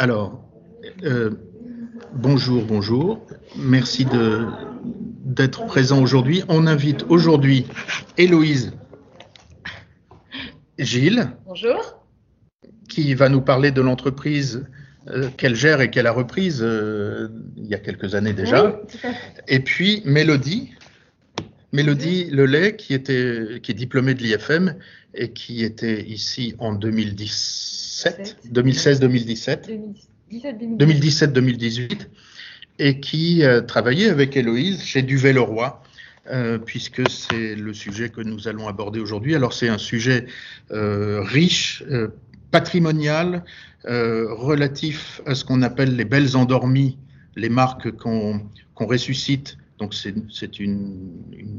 Alors, euh, bonjour, bonjour. Merci d'être présent aujourd'hui. On invite aujourd'hui Héloïse Gilles. Bonjour. Qui va nous parler de l'entreprise euh, qu'elle gère et qu'elle a reprise euh, il y a quelques années déjà. Et puis Mélodie, Mélodie Lelay, qui, était, qui est diplômée de l'IFM et qui était ici en 2017, 2016-2017, 2017-2018, et qui euh, travaillait avec Héloïse chez Duvet-Leroy. Euh, puisque c'est le sujet que nous allons aborder aujourd'hui. Alors c'est un sujet euh, riche, euh, patrimonial, relatif à ce qu'on appelle les belles endormies, les marques qu'on ressuscite. Donc c'est une,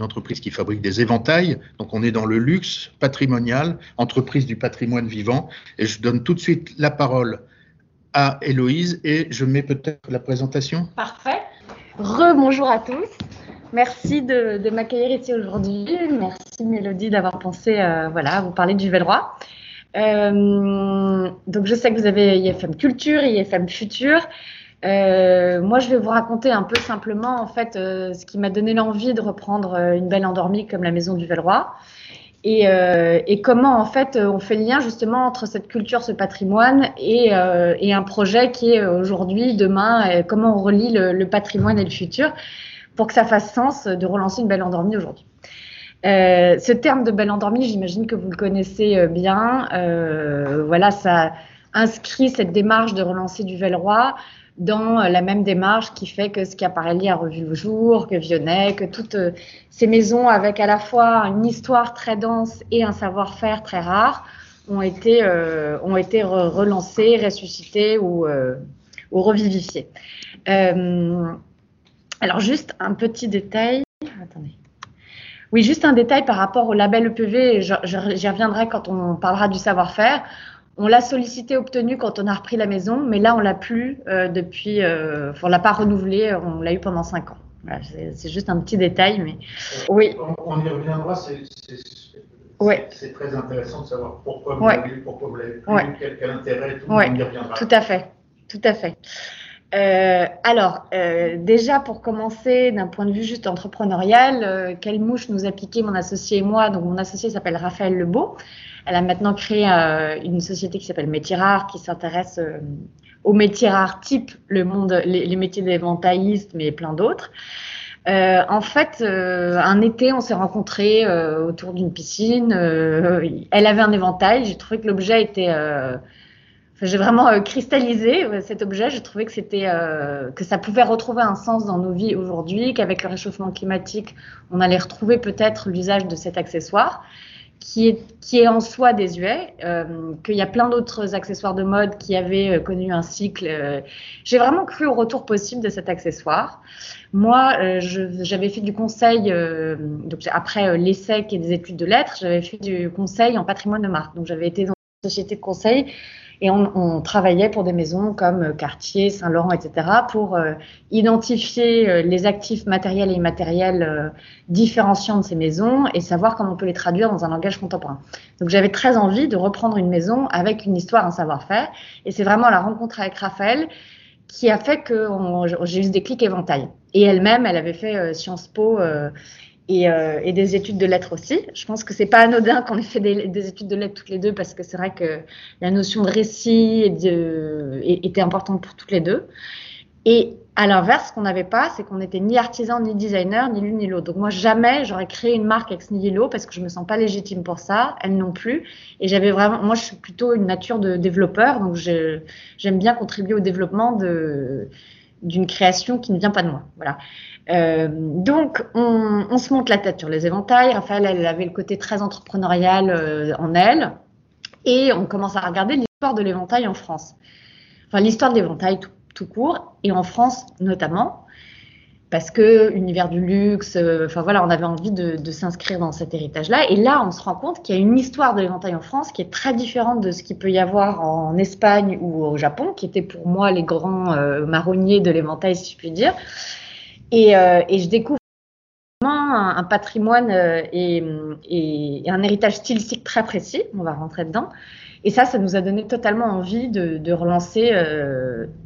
entreprise qui fabrique des éventails. Donc on est dans le luxe patrimonial, entreprise du patrimoine vivant. Et je donne tout de suite la parole à Héloïse et je mets peut-être la présentation. Parfait. Rebonjour à tous. Merci de, de m'accueillir ici aujourd'hui. Merci Mélodie d'avoir pensé euh, voilà, à vous parler du Velroy. Euh, donc je sais que vous avez IFM Culture, IFM Futur. Euh, moi, je vais vous raconter un peu simplement en fait euh, ce qui m'a donné l'envie de reprendre euh, une belle endormie comme la Maison du Velroy. Et, et, comment en fait on fait le lien justement entre cette culture, ce patrimoine et, et un projet qui est aujourd'hui, demain, comment on relie le, patrimoine et le futur pour que ça fasse sens de relancer une belle endormie aujourd'hui. Ce terme de belle endormie, j'imagine que vous le connaissez bien. Voilà, ça inscrit cette démarche de relancer du Velroy dans la même démarche qui fait que ce Schiaparelli a revu le jour, que Vionnet, que toutes ces maisons avec à la fois une histoire très dense et un savoir-faire très rare ont été, euh, ont été re relancées, ressuscitées ou, euh, ou revivifiées. Euh, alors juste un petit détail. Attendez. Oui, juste un détail par rapport au label EPV, j'y reviendrai quand on parlera du savoir-faire. On l'a sollicité, obtenu quand on a repris la maison, mais là, on l'a plus euh, depuis. Euh, on l'a pas renouvelé. On l'a eu pendant cinq ans. Voilà, c'est juste un petit détail, mais oui. On, on y reviendra. C'est ouais. très intéressant de savoir pourquoi vous ouais. l'avez eu, pourquoi vous l'avez plus, ouais. quel, quel, intérêt. Tout, on y reviendra. tout à fait, tout à fait. Euh, alors, euh, déjà pour commencer, d'un point de vue juste entrepreneurial, euh, quelle mouche nous a piqué mon associé et moi Donc, mon associé s'appelle Raphaël Lebeau. Elle a maintenant créé euh, une société qui s'appelle Métiers Rares, qui s'intéresse euh, aux métiers rares type le monde, les, métiers d'éventailliste, mais plein d'autres. Euh, en fait, un été, on s'est rencontrés autour d'une piscine. elle avait un éventail. J'ai trouvé que l'objet était. J'ai vraiment cristallisé cet objet. J'ai trouvé que c'était que ça pouvait retrouver un sens dans nos vies aujourd'hui, qu'avec le réchauffement climatique, on allait retrouver peut-être l'usage de cet accessoire qui est, qui est en soi désuet, euh, qu'il y a plein d'autres accessoires de mode qui avaient euh, connu un cycle. Euh, J'ai vraiment cru au retour possible de cet accessoire. Moi, euh, j'avais fait du conseil, euh, donc après l'ESSEC et des études de lettres, j'avais fait du conseil en patrimoine de marque. Donc j'avais été dans une société de conseil et on, travaillait pour des maisons comme Cartier, Saint-Laurent, etc., pour euh, identifier euh, les actifs matériels et immatériels euh, différenciants de ces maisons et savoir comment on peut les traduire dans un langage contemporain. Donc j'avais très envie de reprendre une maison avec une histoire, un savoir-faire. Et c'est vraiment la rencontre avec Raphaël qui a fait que j'ai eu ce déclic éventail. Et elle-même, elle avait fait Sciences Po et, euh, et, des études de lettres aussi. Je pense que c'est pas anodin qu'on ait fait des, des, études de lettres toutes les deux parce que c'est vrai que la notion de récit était importante pour toutes les deux. Et à l'inverse, ce qu'on n'avait pas, c'est qu'on n'était ni artisan, ni designer, ni l'une ni l'autre. Donc moi, jamais j'aurais créé une marque ex nihilo parce que je me sens pas légitime pour ça, elle non plus. Et j'avais vraiment, moi, je suis plutôt une nature de développeur, donc j'aime bien contribuer au développement de d'une création qui ne vient pas de moi. Voilà. Euh, donc, on, se monte la tête sur les éventails. Raphaël, elle avait le côté très entrepreneurial euh, en elle. Et on commence à regarder l'histoire de l'éventail en France. Enfin, l'histoire de l'éventail tout, court, et en France notamment, parce que univers du luxe, euh, enfin voilà, on avait envie de, s'inscrire dans cet héritage-là. Et là, on se rend compte qu'il y a une histoire de l'éventail en France qui est très différente de ce qu'il peut y avoir en Espagne ou au Japon, qui étaient pour moi les grands euh, marronniers de l'éventail, si je puis dire. Et, euh, je découvre un, un, patrimoine et, un héritage stylistique très précis. On va rentrer dedans. Et ça, ça nous a donné totalement envie de, relancer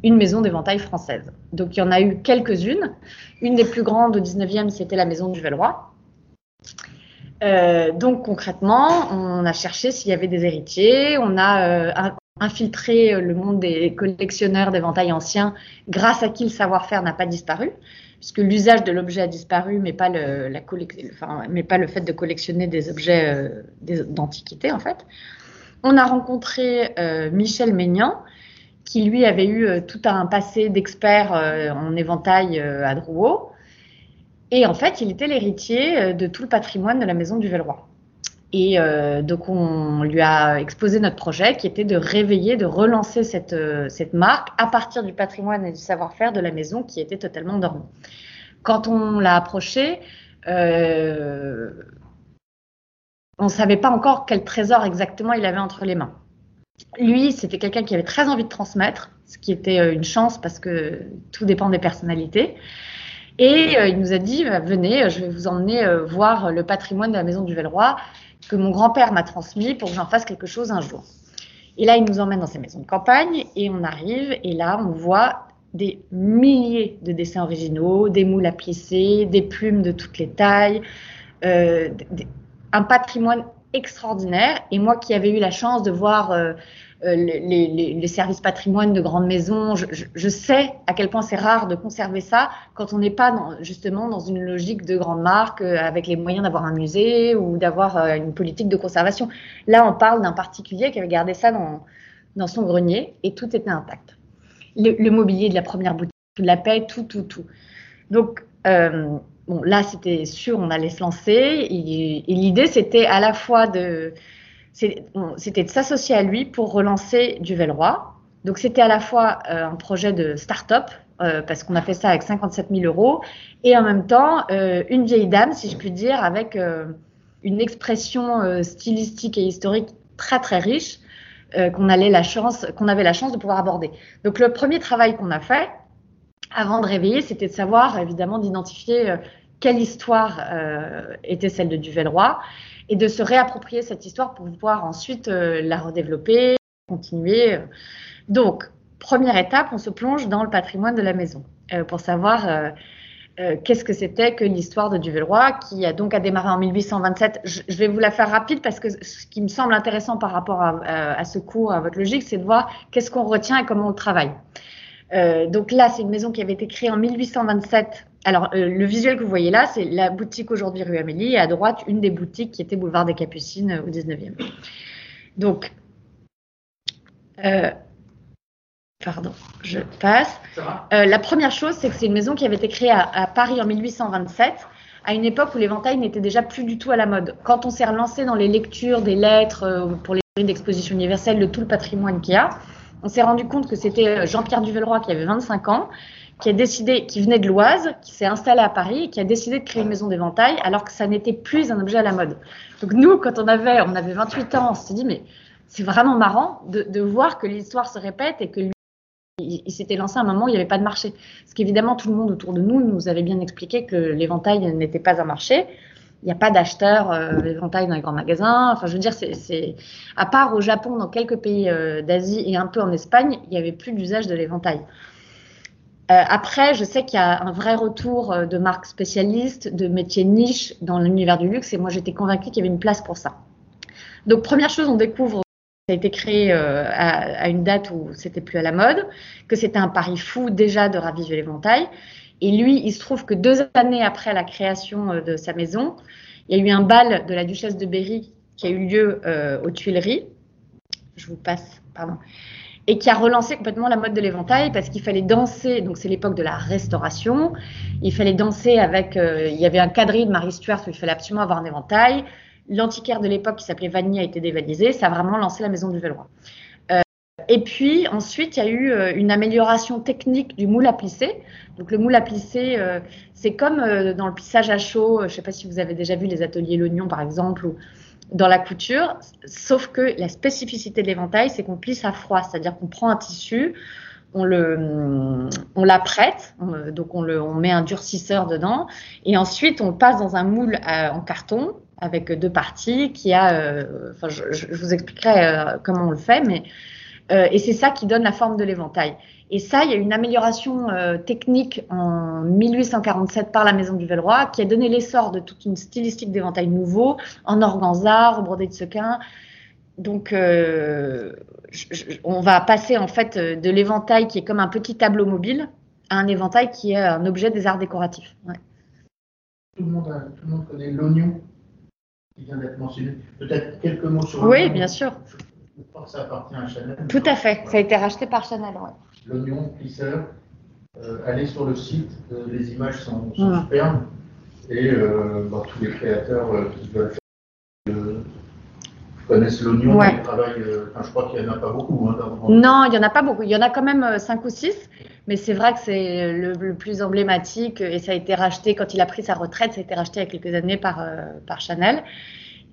une maison d'éventail française. Donc il y en a eu quelques-unes. Une des plus grandes au 19e, c'était la maison du Velroy. donc concrètement, on a cherché s'il y avait des héritiers, on a infiltré euh, le monde des collectionneurs d'éventails anciens, grâce à qui le savoir-faire n'a pas disparu, puisque l'usage de l'objet a disparu, mais pas le, la enfin, mais pas le fait de collectionner des objets euh, d'antiquité en fait. On a rencontré euh, Michel Maignan, qui lui avait eu tout un passé d'expert en éventail à Drouot. Et en fait, il était l'héritier de tout le patrimoine de la maison du Velroy. Et euh, donc, on lui a exposé notre projet qui était de réveiller, de relancer cette, euh, marque à partir du patrimoine et du savoir-faire de la maison qui était totalement dormi. Quand on l'a approché, euh, on ne savait pas encore quel trésor exactement il avait entre les mains. Lui, c'était quelqu'un qui avait très envie de transmettre, ce qui était une chance parce que tout dépend des personnalités. Et il nous a dit, venez, je vais vous emmener voir le patrimoine de la maison du Velroy que mon grand-père m'a transmis pour que j'en fasse quelque chose un jour. Et là, il nous emmène dans ses maisons de campagne et on arrive et là, on voit des milliers de dessins originaux, des moules à plisser, des plumes de toutes les tailles, euh, un patrimoine extraordinaire. Et moi qui avais eu la chance de voir euh, euh, les, services patrimoine de grandes maisons. Je, sais à quel point c'est rare de conserver ça quand on n'est pas justement dans une logique de grande marque euh, avec les moyens d'avoir un musée ou d'avoir une politique de conservation. Là, on parle d'un particulier qui avait gardé ça dans, dans son grenier et tout était intact. Le, mobilier de la première boutique, de la paix, tout, tout, tout. Donc, bon, là, c'était sûr, on allait se lancer. et l'idée, c'était à la fois de c'était de s'associer à lui pour relancer du Velroy. Donc c'était à la fois euh, un projet de start-up, euh, parce qu'on a fait ça avec 57 000 euros, et en même temps euh, une vieille dame, si je puis dire, avec une expression stylistique et historique très très riche qu'on qu'on avait la chance de pouvoir aborder. Donc le premier travail qu'on a fait avant de réveiller, c'était de savoir évidemment d'identifier quelle histoire était celle de Duvelroy et de se réapproprier cette histoire pour pouvoir ensuite euh, la redévelopper, continuer. Donc, première étape, on se plonge dans le patrimoine de la maison euh, pour savoir euh, qu'est-ce que c'était que l'histoire de Duvelroy, qui a donc a démarré en 1827. Je, vais vous la faire rapide parce que ce qui me semble intéressant par rapport à, à ce cours, à votre logique, c'est de voir qu'est-ce qu'on retient et comment on travaille. donc là, c'est une maison qui avait été créée en 1827 alors, euh, le visuel que vous voyez là, c'est la boutique aujourd'hui rue Amélie, et à droite, une des boutiques qui était boulevard des Capucines euh, au 19e. Donc, euh, pardon, je passe. la première chose, c'est que c'est une maison qui avait été créée à, Paris en 1827, à une époque où l'éventail n'était déjà plus du tout à la mode. Quand on s'est relancé dans les lectures des lettres pour les d'exposition universelle de tout le patrimoine qu'il y a, on s'est rendu compte que c'était Jean-Pierre Duvelroy qui avait 25 ans qui a décidé, qui venait de l'Oise, qui s'est installé à Paris et qui a décidé de créer une maison d'éventail alors que ça n'était plus un objet à la mode. Donc nous, quand on avait, on avait 28 ans, on s'est dit mais c'est vraiment marrant de, de voir que l'histoire se répète et que lui, il, s'était lancé à un moment où il n'y avait pas de marché. Parce qu'évidemment, tout le monde autour de nous nous avait bien expliqué que l'éventail n'était pas un marché. Il n'y a pas d'acheteurs euh, d'éventail dans les grands magasins. Enfin, je veux dire, c'est à part au Japon, dans quelques pays euh, d'Asie et un peu en Espagne, il n'y avait plus d'usage de l'éventail. Euh, après, je sais qu'il y a un vrai retour euh, de marques spécialistes, de métiers niche dans l'univers du luxe, et moi j'étais convaincue qu'il y avait une place pour ça. Donc première chose, on découvre que ça a été créé euh, à, une date où c'était plus à la mode, que c'était un pari fou déjà de raviver l'éventail. Et lui, il se trouve que deux années après la création de sa maison, il y a eu un bal de la duchesse de Berry qui a eu lieu aux Tuileries. Je vous passe, pardon et qui a relancé complètement la mode de l'éventail parce qu'il fallait danser. Donc c'est l'époque de la restauration. Il fallait danser avec. Euh, il y avait un quadrille de Marie Stuart où il fallait absolument avoir un éventail. L'antiquaire de l'époque qui s'appelait Vanille a été dévalisé. Ça a vraiment lancé la maison du Velroy. Euh, et puis ensuite, il y a eu euh, une amélioration technique du moule à plisser. Donc le moule à plisser, c'est comme dans le plissage à chaud. Je ne sais pas si vous avez déjà vu les ateliers L'Oignon par exemple, dans la couture, sauf que la spécificité de l'éventail, c'est qu'on plisse à froid, c'est-à-dire qu'on prend un tissu, on le, on la prête, donc on, le, on met un durcisseur dedans, et ensuite on passe dans un moule en carton avec deux parties qui a, euh, enfin, je, je, vous expliquerai euh, comment on le fait, mais euh, et c'est ça qui donne la forme de l'éventail. Et ça, il y a une amélioration technique en 1847 par la Maison du Velleroy qui a donné l'essor de toute une stylistique d'éventail nouveau en organza, brodé de sequin. Donc, on va passer en fait de l'éventail qui est comme un petit tableau mobile à un éventail qui est un objet des arts décoratifs. Ouais. Tout, le monde tout le monde connaît l'oignon qui vient d'être mentionné. Peut-être quelques mots sur l'oignon. Oui, bien sûr. Je crois que ça appartient à Chanel. Tout à fait, ça a été racheté par Chanel. Ouais. L'oignon plisseur, euh, allez sur le site, euh, les images sont, sont superbes et euh, bah, tous les créateurs qui veulent faire connaissent l'oignon, ouais. ils travaillent, enfin, je crois qu'il n'y en a pas beaucoup. Hein. Non, il n'y en a pas beaucoup. Il y en a quand même 5 ou 6, mais c'est vrai que c'est le, le, plus emblématique et ça a été racheté quand il a pris sa retraite, ça a été racheté il y a quelques années par, par Chanel.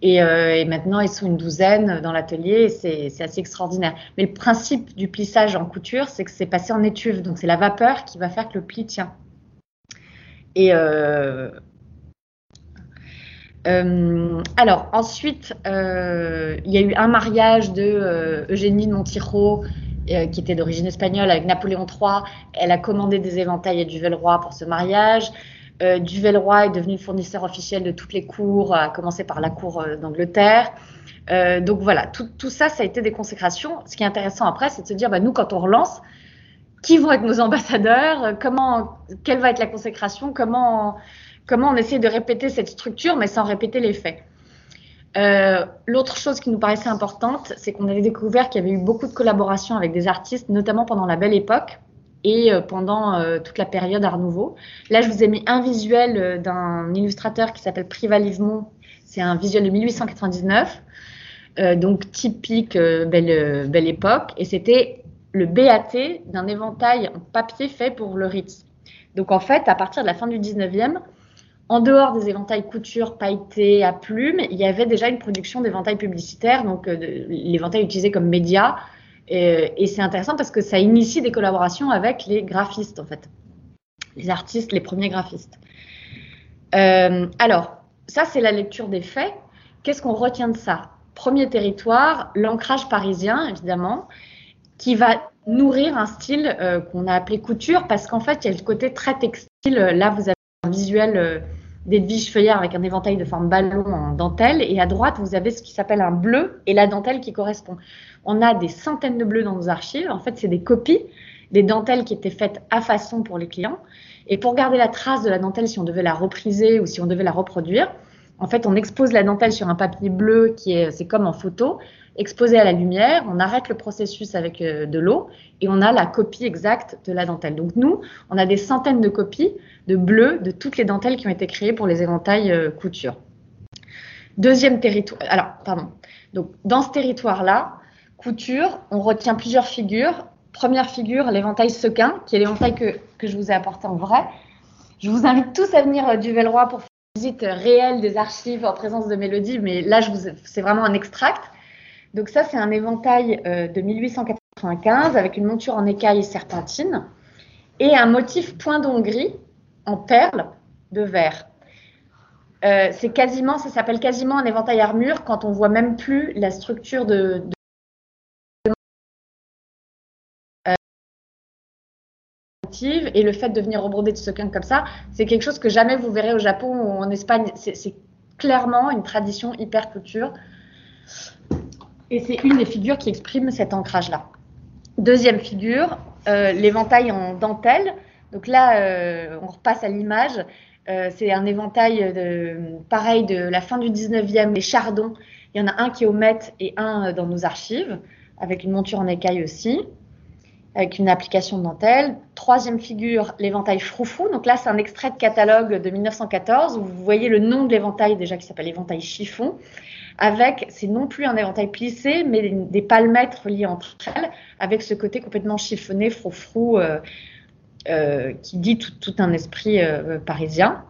Et, euh, et, maintenant, ils sont une douzaine dans l'atelier c'est assez extraordinaire. Mais le principe du plissage en couture, c'est que c'est passé en étuve. Donc, c'est la vapeur qui va faire que le pli tient. Et euh, euh, alors, ensuite, il y a eu un mariage de Eugénie de Montijo, qui était d'origine espagnole, avec Napoléon III. Elle a commandé des éventails et du Velleroy pour ce mariage. Euh, Duvelroy est devenu fournisseur officiel de toutes les cours, à commencer par la cour euh, d'Angleterre. Euh, donc voilà, tout, ça, ça a été des consécrations. Ce qui est intéressant après, c'est de se dire, bah, nous, quand on relance, qui vont être nos ambassadeurs? Comment, quelle va être la consécration? Comment, comment on essaie de répéter cette structure, mais sans répéter les faits? Euh, L'autre chose qui nous paraissait importante, c'est qu'on avait découvert qu'il y avait eu beaucoup de collaborations avec des artistes, notamment pendant la Belle Époque et euh, pendant euh, toute la période Art Nouveau. Là, je vous ai mis un visuel euh, d'un illustrateur qui s'appelle Privalivemont. C'est un visuel de 1899, donc typique belle, belle époque. Et c'était le BAT d'un éventail en papier fait pour le Ritz. Donc en fait, à partir de la fin du 19e, en dehors des éventails couture pailletés à plumes, il y avait déjà une production d'éventails publicitaires, donc l'éventail utilisé comme média et, et c'est intéressant parce que ça initie des collaborations avec les graphistes, en fait. Les artistes, les premiers graphistes. Euh, alors, ça, c'est la lecture des faits. Qu'est-ce qu'on retient de ça? Premier territoire, l'ancrage parisien, évidemment, qui va nourrir un style euh, qu'on a appelé couture parce qu'en fait, il y a le côté très textile. Là, vous avez un visuel euh, d'Edwige Feuillard avec un éventail de forme ballon en dentelle. Et à droite, vous avez ce qui s'appelle un bleu et la dentelle qui correspond. On a des centaines de bleus dans nos archives. En fait, c'est des copies des dentelles qui étaient faites à façon pour les clients. Et pour garder la trace de la dentelle, si on devait la repriser ou si on devait la reproduire, en fait, on expose la dentelle sur un papier bleu qui est, c'est comme en photo, exposé à la lumière. On arrête le processus avec euh, de l'eau et on a la copie exacte de la dentelle. Donc nous, on a des centaines de copies de bleu de toutes les dentelles qui ont été créées pour les éventails euh, couture. Deuxième territoire. Alors, pardon. Donc, dans ce territoire-là, on retient plusieurs figures. Première figure, l'éventail sequin, qui est l'éventail que, que, je vous ai apporté en vrai. Je vous invite tous à venir euh, du Velleroy pour faire une visite réelle des archives en présence de Mélodie, mais là, c'est vraiment un extract. Donc ça, c'est un éventail euh, de 1895 avec une monture en écaille serpentine et un motif point d'Hongrie en perles de verre. Euh, c'est quasiment, ça s'appelle quasiment un éventail armure quand on voit même plus la structure de et le fait de venir rebroder de sequin comme ça, c'est quelque chose que jamais vous verrez au Japon ou en Espagne. C'est clairement une tradition hyper couture. Et c'est une des figures qui exprime cet ancrage-là. Deuxième figure, euh, l'éventail en dentelle. Donc là, euh, on repasse à l'image. Euh, c'est un éventail pareil de la fin du 19e, les chardons. Il y en a un qui est au Met et un dans nos archives, avec une monture en écaille aussi avec une application de dentelle. Troisième figure, l'éventail froufrou. Donc là, c'est un extrait de catalogue de 1914 où vous voyez le nom de l'éventail déjà qui s'appelle éventail chiffon. Avec, c'est non plus un éventail plissé, mais des palmettes reliées entre elles, avec ce côté complètement chiffonné, froufrou, euh, euh, qui dit tout, tout un esprit euh, parisien.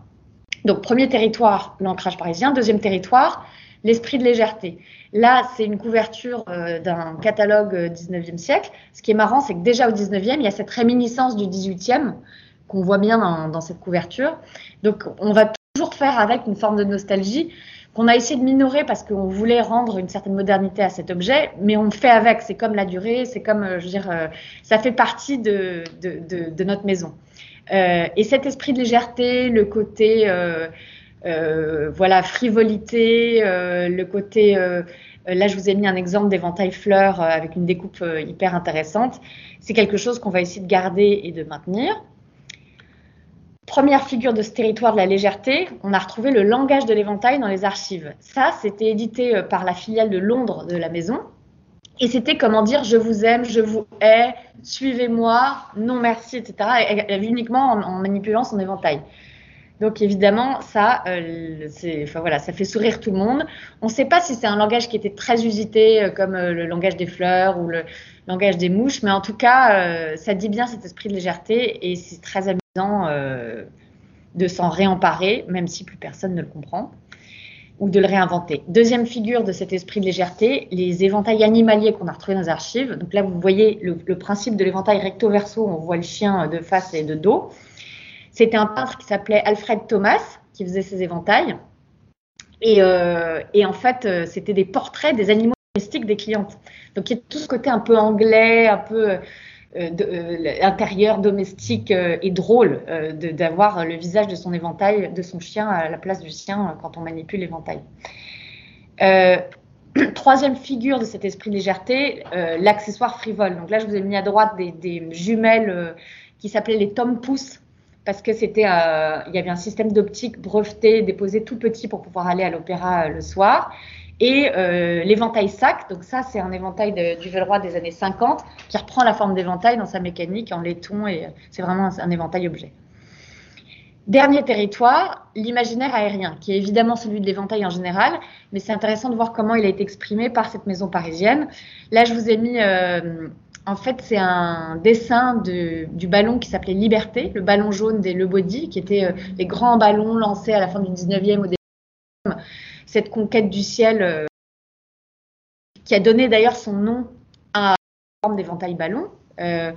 Donc, premier territoire, l'ancrage parisien. Deuxième territoire, l'esprit de légèreté. Là, c'est une couverture euh, d'un catalogue 19e euh, siècle. Ce qui est marrant, c'est que déjà au 19e, il y a cette réminiscence du 18e qu'on voit bien dans, cette couverture. Donc, on va toujours faire avec une forme de nostalgie qu'on a essayé de minorer parce qu'on voulait rendre une certaine modernité à cet objet, mais on fait avec. C'est comme la durée, c'est comme, euh, je veux dire, ça fait partie de, notre maison. Et cet esprit de légèreté, le côté voilà frivolité, le côté là je vous ai mis un exemple d'éventail fleurs avec une découpe hyper intéressante. C'est quelque chose qu'on va essayer de garder et de maintenir. Première figure de ce territoire de la légèreté, on a retrouvé le langage de l'éventail dans les archives. Ça, c'était édité par la filiale de Londres de la maison. Et c'était comment dire je vous aime, je vous hais, suivez-moi, non merci, etc. uniquement en, manipulant son éventail. Donc évidemment, ça, euh, enfin, voilà, ça fait sourire tout le monde. On ne sait pas si c'est un langage qui était très usité, euh, comme euh, le langage des fleurs ou le langage des mouches, mais en tout cas, ça dit bien cet esprit de légèreté et c'est très amusant de s'en réemparer, même si plus personne ne le comprend ou de le réinventer. Deuxième figure de cet esprit de légèreté, les éventails animaliers qu'on a retrouvés dans les archives. Donc là, vous voyez le, principe de l'éventail recto-verso, on voit le chien de face et de dos. C'était un peintre qui s'appelait Alfred Thomas qui faisait ces éventails. Et, euh, en fait, euh, c'était des portraits des animaux domestiques des clientes. Donc il y a tout ce côté un peu anglais, un peu euh, intérieur, domestique et drôle d'avoir le visage de son éventail, de son chien à la place du sien quand on manipule l'éventail. troisième figure de cet esprit de légèreté, l'accessoire frivole. Donc là, je vous ai mis à droite des, jumelles qui s'appelaient les Tom Pouce parce que c'était, il y avait un système d'optique breveté déposé tout petit pour pouvoir aller à l'opéra le soir et euh, l'éventail sac. Donc ça, c'est un éventail de, du Velroy des années 50 qui reprend la forme d'éventail dans sa mécanique en laiton et c'est vraiment un, éventail objet. Dernier territoire, l'imaginaire aérien, qui est évidemment celui de l'éventail en général, mais c'est intéressant de voir comment il a été exprimé par cette maison parisienne. Là, je vous ai mis, euh, en fait, c'est un dessin de, du ballon qui s'appelait Liberté, le ballon jaune des Le Body, qui était euh, les grands ballons lancés à la fin du 19e au début cette conquête du ciel euh, qui a donné d'ailleurs son nom à la forme d'éventail ballon. Euh,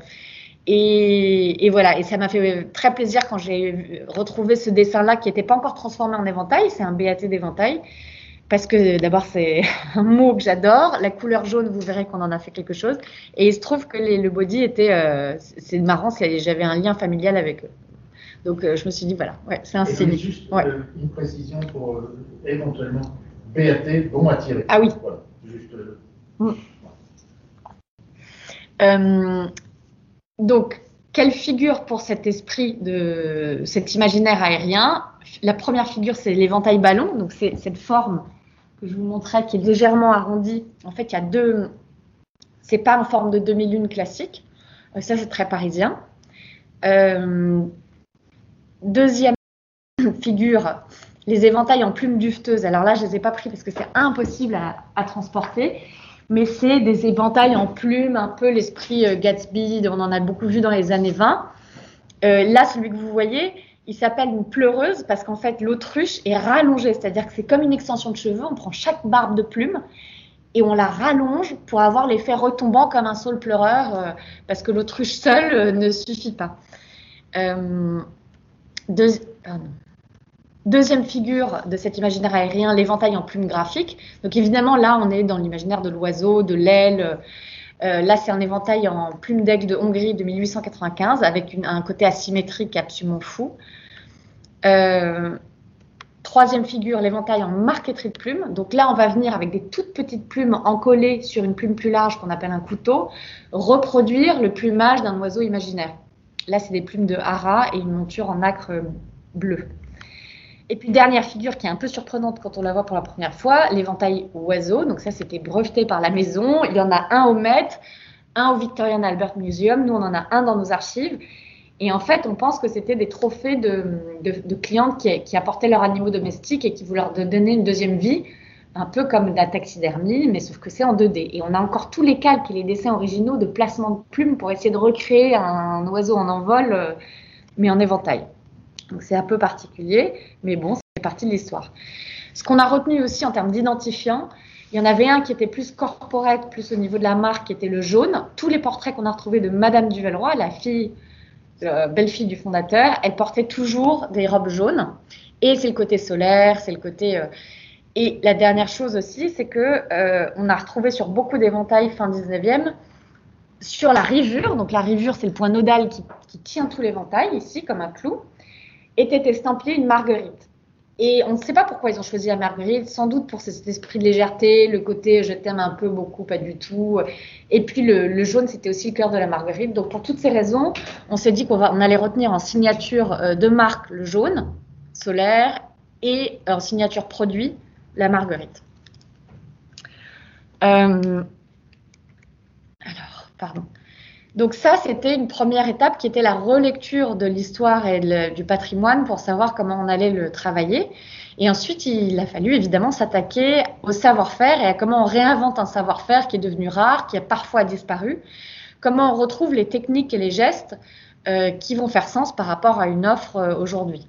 et, voilà, et ça m'a fait très plaisir quand j'ai retrouvé ce dessin-là qui n'était pas encore transformé en éventail, c'est un BAT d'éventail, parce que d'abord c'est un mot que j'adore, la couleur jaune, vous verrez qu'on en a fait quelque chose, et il se trouve que le body était, euh, c'est marrant, j'avais un lien familial avec eux. Donc euh, je me suis dit, voilà, ouais, c'est un signe. Juste euh, une précision pour éventuellement BAT, bon à tirer. Ah oui. Juste, mm. donc, quelle figure pour cet esprit de cet imaginaire aérien? La première figure, c'est l'éventail ballon, donc c'est cette forme que je vous montrais qui est légèrement arrondie. En fait, il y a deux. C'est pas en forme de demi-lune classique. ça, c'est très parisien. Euh, Deuxième figure, les éventails en plumes dufteuses. Alors là, je ne les ai pas pris parce que c'est impossible à, transporter, mais c'est des éventails en plumes, un peu l'esprit euh, Gatsby, on en a beaucoup vu dans les années 20. Euh, là, celui que vous voyez, il s'appelle une pleureuse parce qu'en fait, l'autruche est rallongée, c'est-à-dire que c'est comme une extension de cheveux, on prend chaque barbe de plume et on la rallonge pour avoir l'effet retombant comme un saule pleureur, euh, parce que l'autruche seule ne suffit pas. Deuxième figure de cet imaginaire aérien, l'éventail en plume graphique. Donc évidemment, là, on est dans l'imaginaire de l'oiseau, de l'aile. Euh, là, c'est un éventail en plume d'aigle de Hongrie de 1895 avec un côté asymétrique absolument fou. Euh, troisième figure, l'éventail en marqueterie de plumes. Donc là, on va venir avec des toutes petites plumes encollées sur une plume plus large qu'on appelle un couteau, reproduire le plumage d'un oiseau imaginaire. Là, c'est des plumes de hara et une monture en acre bleu. Et puis, dernière figure qui est un peu surprenante quand on la voit pour la première fois, l'éventail oiseau. Donc, ça, c'était breveté par la maison. Il y en a un au Met, un au Victorian Albert Museum. Nous, on en a un dans nos archives. Et en fait, on pense que c'était des trophées de, clientes qui, apportaient leurs animaux domestiques et qui voulaient leur donner une deuxième vie un peu comme la taxidermie, mais sauf que c'est en 2D. Et on a encore tous les calques et les dessins originaux de placement de plumes pour essayer de recréer un oiseau en envol, euh, mais en éventail. Donc c'est un peu particulier, mais bon, c'est partie de l'histoire. Ce qu'on a retenu aussi en termes d'identifiants, il y en avait un qui était plus corporate, plus au niveau de la marque, qui était le jaune. Tous les portraits qu'on a retrouvés de Madame Duvelroy, la fille, belle-fille du fondateur, elle portait toujours des robes jaunes. Et c'est le côté solaire, c'est le côté. Euh, et la dernière chose aussi, c'est que euh, on a retrouvé sur beaucoup d'éventails fin 19e, sur la rivure, donc la rivure c'est le point nodal qui, tient tout l'éventail ici comme un clou, était estampillé une marguerite. Et on ne sait pas pourquoi ils ont choisi la marguerite, sans doute pour cet esprit de légèreté, le côté je t'aime un peu, beaucoup, pas du tout. Et puis le, jaune, c'était aussi le cœur de la marguerite. Donc pour toutes ces raisons, on s'est dit qu'on on allait retenir en signature euh, de marque le jaune solaire et en signature produit la marguerite. Euh, alors, pardon. Donc ça, c'était une première étape qui était la relecture de l'histoire et du patrimoine pour savoir comment on allait le travailler. Et ensuite, il a fallu évidemment s'attaquer au savoir-faire et à comment on réinvente un savoir-faire qui est devenu rare, qui a parfois disparu. Comment on retrouve les techniques et les gestes euh, qui vont faire sens par rapport à une offre euh, aujourd'hui.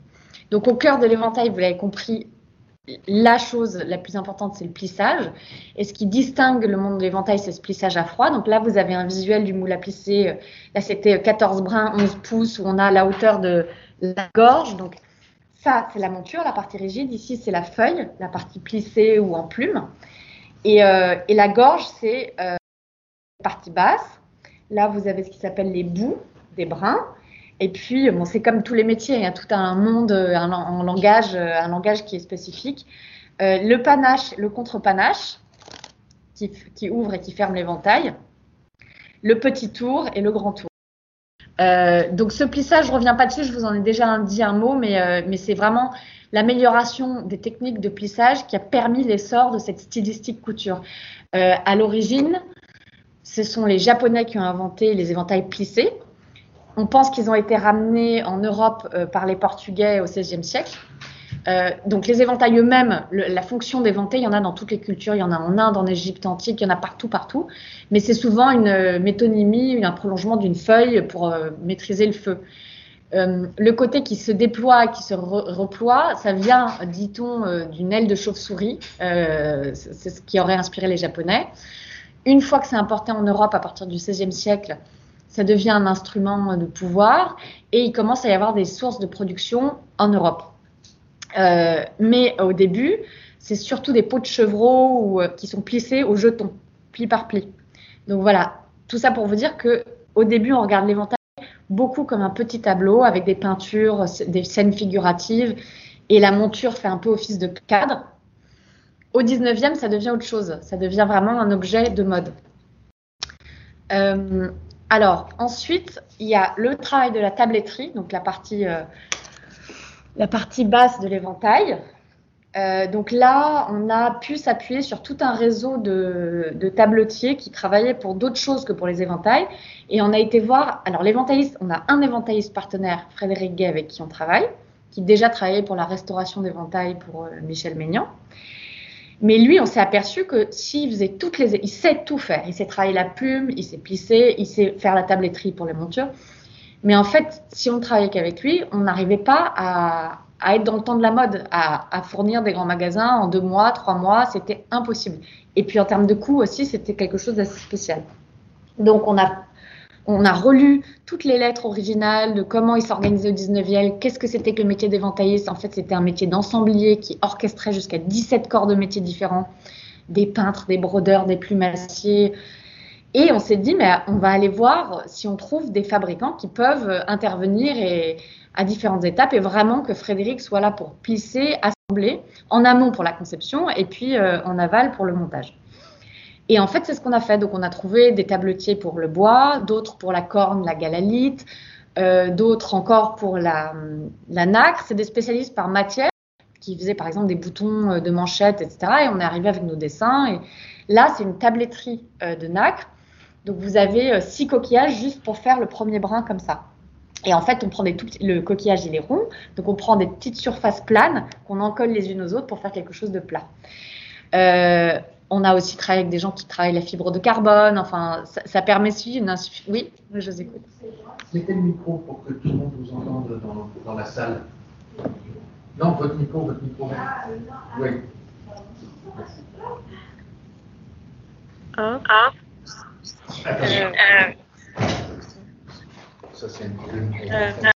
Donc au cœur de l'éventail, vous l'avez compris, la chose la plus importante, c'est le plissage. Et ce qui distingue le monde de l'éventail, c'est ce plissage à froid. Donc là, vous avez un visuel du moule à plisser. Là, c'était 14 brins, 11 pouces, où on a la hauteur de la gorge. Donc ça, c'est la monture, la partie rigide. Ici, c'est la feuille, la partie plissée ou en plume. Et, euh, la gorge, c'est euh, la partie basse. Là, vous avez ce qui s'appelle les bouts des brins. Et puis, bon, c'est comme tous les métiers, il y a tout un monde, un, langage, un langage qui est spécifique. Euh, le panache, le contre-panache, qui, ouvre et qui ferme l'éventail. Le petit tour et le grand tour. Euh, donc ce plissage, je ne reviens pas dessus, je vous en ai déjà dit un mot, mais, euh, mais c'est vraiment l'amélioration des techniques de plissage qui a permis l'essor de cette stylistique couture. à l'origine, ce sont les Japonais qui ont inventé les éventails plissés, on pense qu'ils ont été ramenés en Europe euh, par les Portugais au XVIe siècle. Euh, donc les éventails eux-mêmes, la fonction d'éventail, il y en a dans toutes les cultures, il y en a en Inde, en Égypte antique, il y en a partout, partout. Mais c'est souvent une euh, métonymie, un prolongement d'une feuille pour maîtriser le feu. le côté qui se déploie, qui se reploie, ça vient, dit-on, d'une aile de chauve-souris. c'est ce qui aurait inspiré les Japonais. Une fois que c'est importé en Europe à partir du XVIe siècle, ça devient un instrument de pouvoir et il commence à y avoir des sources de production en Europe. Euh, mais au début, c'est surtout des pots de chevreau euh, qui sont plissés au jeton, pli par pli. Donc voilà, tout ça pour vous dire que au début, on regarde l'éventail beaucoup comme un petit tableau avec des peintures, des scènes figuratives et la monture fait un peu office de cadre. Au 19e, ça devient autre chose. Ça devient vraiment un objet de mode. Euh, alors, ensuite, il y a le travail de la tabletterie, donc la partie, euh, la partie basse de l'éventail. Euh, donc là, on a pu s'appuyer sur tout un réseau de, de tabletiers qui travaillaient pour d'autres choses que pour les éventails. Et on a été voir, alors l'éventailliste, on a un éventailliste partenaire, Frédéric Gay, avec qui on travaille, qui déjà travaillait pour la restauration d'éventails pour euh, Michel Maignan. Mais lui, on s'est aperçu que s'il faisait toutes les, il sait tout faire. Il sait travailler la plume, il sait plisser, il sait faire la tabletterie pour les montures. Mais en fait, si on travaillait qu'avec lui, on n'arrivait pas à, être dans le temps de la mode, à, fournir des grands magasins en deux mois, trois mois, c'était impossible. Et puis en termes de coût aussi, c'était quelque chose d'assez spécial. Donc on a on a relu toutes les lettres originales de comment ils s'organisaient au 19e, qu'est-ce que c'était que le métier d'éventailliste. En fait, c'était un métier d'ensemblier qui orchestrait jusqu'à 17 corps de métiers différents, des peintres, des brodeurs, des plumassiers. Et on s'est dit, mais on va aller voir si on trouve des fabricants qui peuvent intervenir à différentes étapes et vraiment que Frédéric soit là pour plisser, assembler, en amont pour la conception et puis euh, en aval pour le montage. Et en fait, c'est ce qu'on a fait. Donc, on a trouvé des tabletiers pour le bois, d'autres pour la corne, la galalite, euh, d'autres encore pour la, nacre. C'est des spécialistes par matière qui faisaient par exemple des boutons euh, de manchette, etc. Et on est arrivé avec nos dessins. Et là, c'est une tabletterie euh, de nacre. Donc, vous avez six coquillages juste pour faire le premier brin comme ça. Et en fait, on prend des tout le coquillage, il est rond. Donc, on prend des petites surfaces planes qu'on en colle les unes aux autres pour faire quelque chose de plat. Euh, on a aussi travaillé avec des gens qui travaillent la fibre de carbone. Enfin, ça, permet aussi une Oui, je vous écoute. Mettez le micro pour que tout le monde vous entende dans, la salle. Non, votre micro, votre micro. Oui, Un. Attention. Euh, Ça, c'est une euh,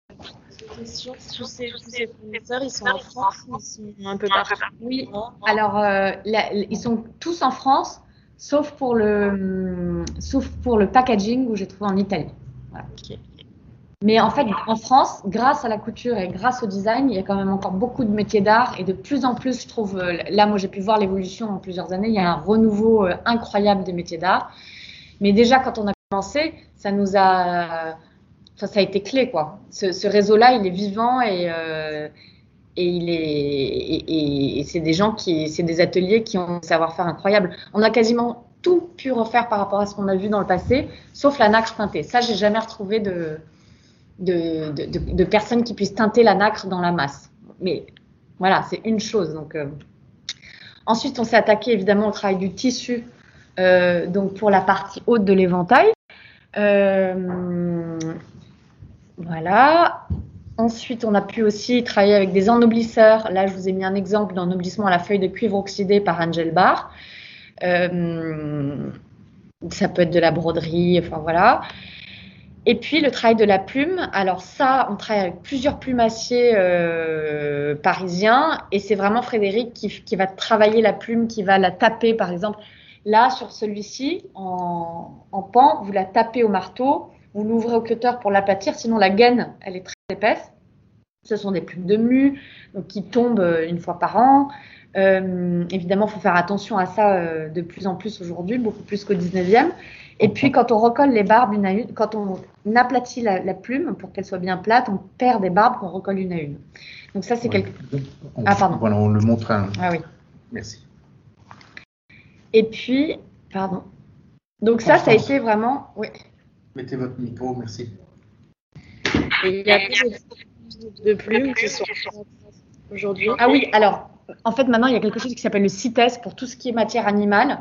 question, tous ces, tous ces fournisseurs, ils sont en France ou ils sont un peu partout Oui, alors euh, la- ils sont tous en France, sauf pour le, sauf pour le packaging où j'ai trouvé en Italie. Voilà. Ok. Mais en fait, en France, grâce à la couture et grâce au design, il y a quand même encore beaucoup de métiers d'art et de plus en plus, je trouve, euh, là, moi j'ai pu voir l'évolution en plusieurs années, il y a un renouveau euh, incroyable des métiers d'art. Mais déjà, quand on a commencé, ça nous a, ça a été clé, quoi. Ce, réseau-là, il est vivant et, euh, et il est, et, c'est des gens qui, c'est des ateliers qui ont un savoir-faire incroyable. On a quasiment tout pu refaire par rapport à ce qu'on a vu dans le passé, sauf la nacre teintée. Ça, j'ai jamais retrouvé de, de, de, personnes qui puissent teinter la nacre dans la masse. Mais voilà, c'est une chose. Donc, euh. Ensuite, on s'est attaqué évidemment au travail du tissu, euh, donc pour la partie haute de l'éventail. Voilà. Ensuite, on a pu aussi travailler avec des ennoblisseurs. Là, je vous ai mis un exemple d'ennoblissement à la feuille de cuivre oxydé par Angel Bar. Euh, ça peut être de la broderie, enfin voilà. Et puis le travail de la plume. Alors ça, on travaille avec plusieurs plumassiers euh, parisiens et c'est vraiment Frédéric qui, va travailler la plume, qui va la taper par exemple. Là, sur celui-ci, en pan, vous la tapez au marteau, vous l'ouvrez au cutter pour l'aplatir, sinon la gaine, elle est très épaisse. Ce sont des plumes de mue donc, qui tombent euh, une fois par an. Euh, évidemment, il faut faire attention à ça euh, de plus en plus aujourd'hui, beaucoup plus qu'au 19e. Et puis, quand on recolle les barbes une à une, quand on aplatit la, la plume pour qu'elle soit bien plate, on perd des barbes qu'on recolle une à une. Donc ça, c'est quelque... On, Ah, pardon. Voilà, on le montre. Ah oui. Merci. Et puis, pardon. Donc ça, ça a été vraiment... Oui. Mettez votre micro, merci. Il y a plus de, plumes qui sont aujourd'hui? Ah oui, alors, en fait, maintenant, il y a quelque chose qui s'appelle le CITES pour tout ce qui est matière animale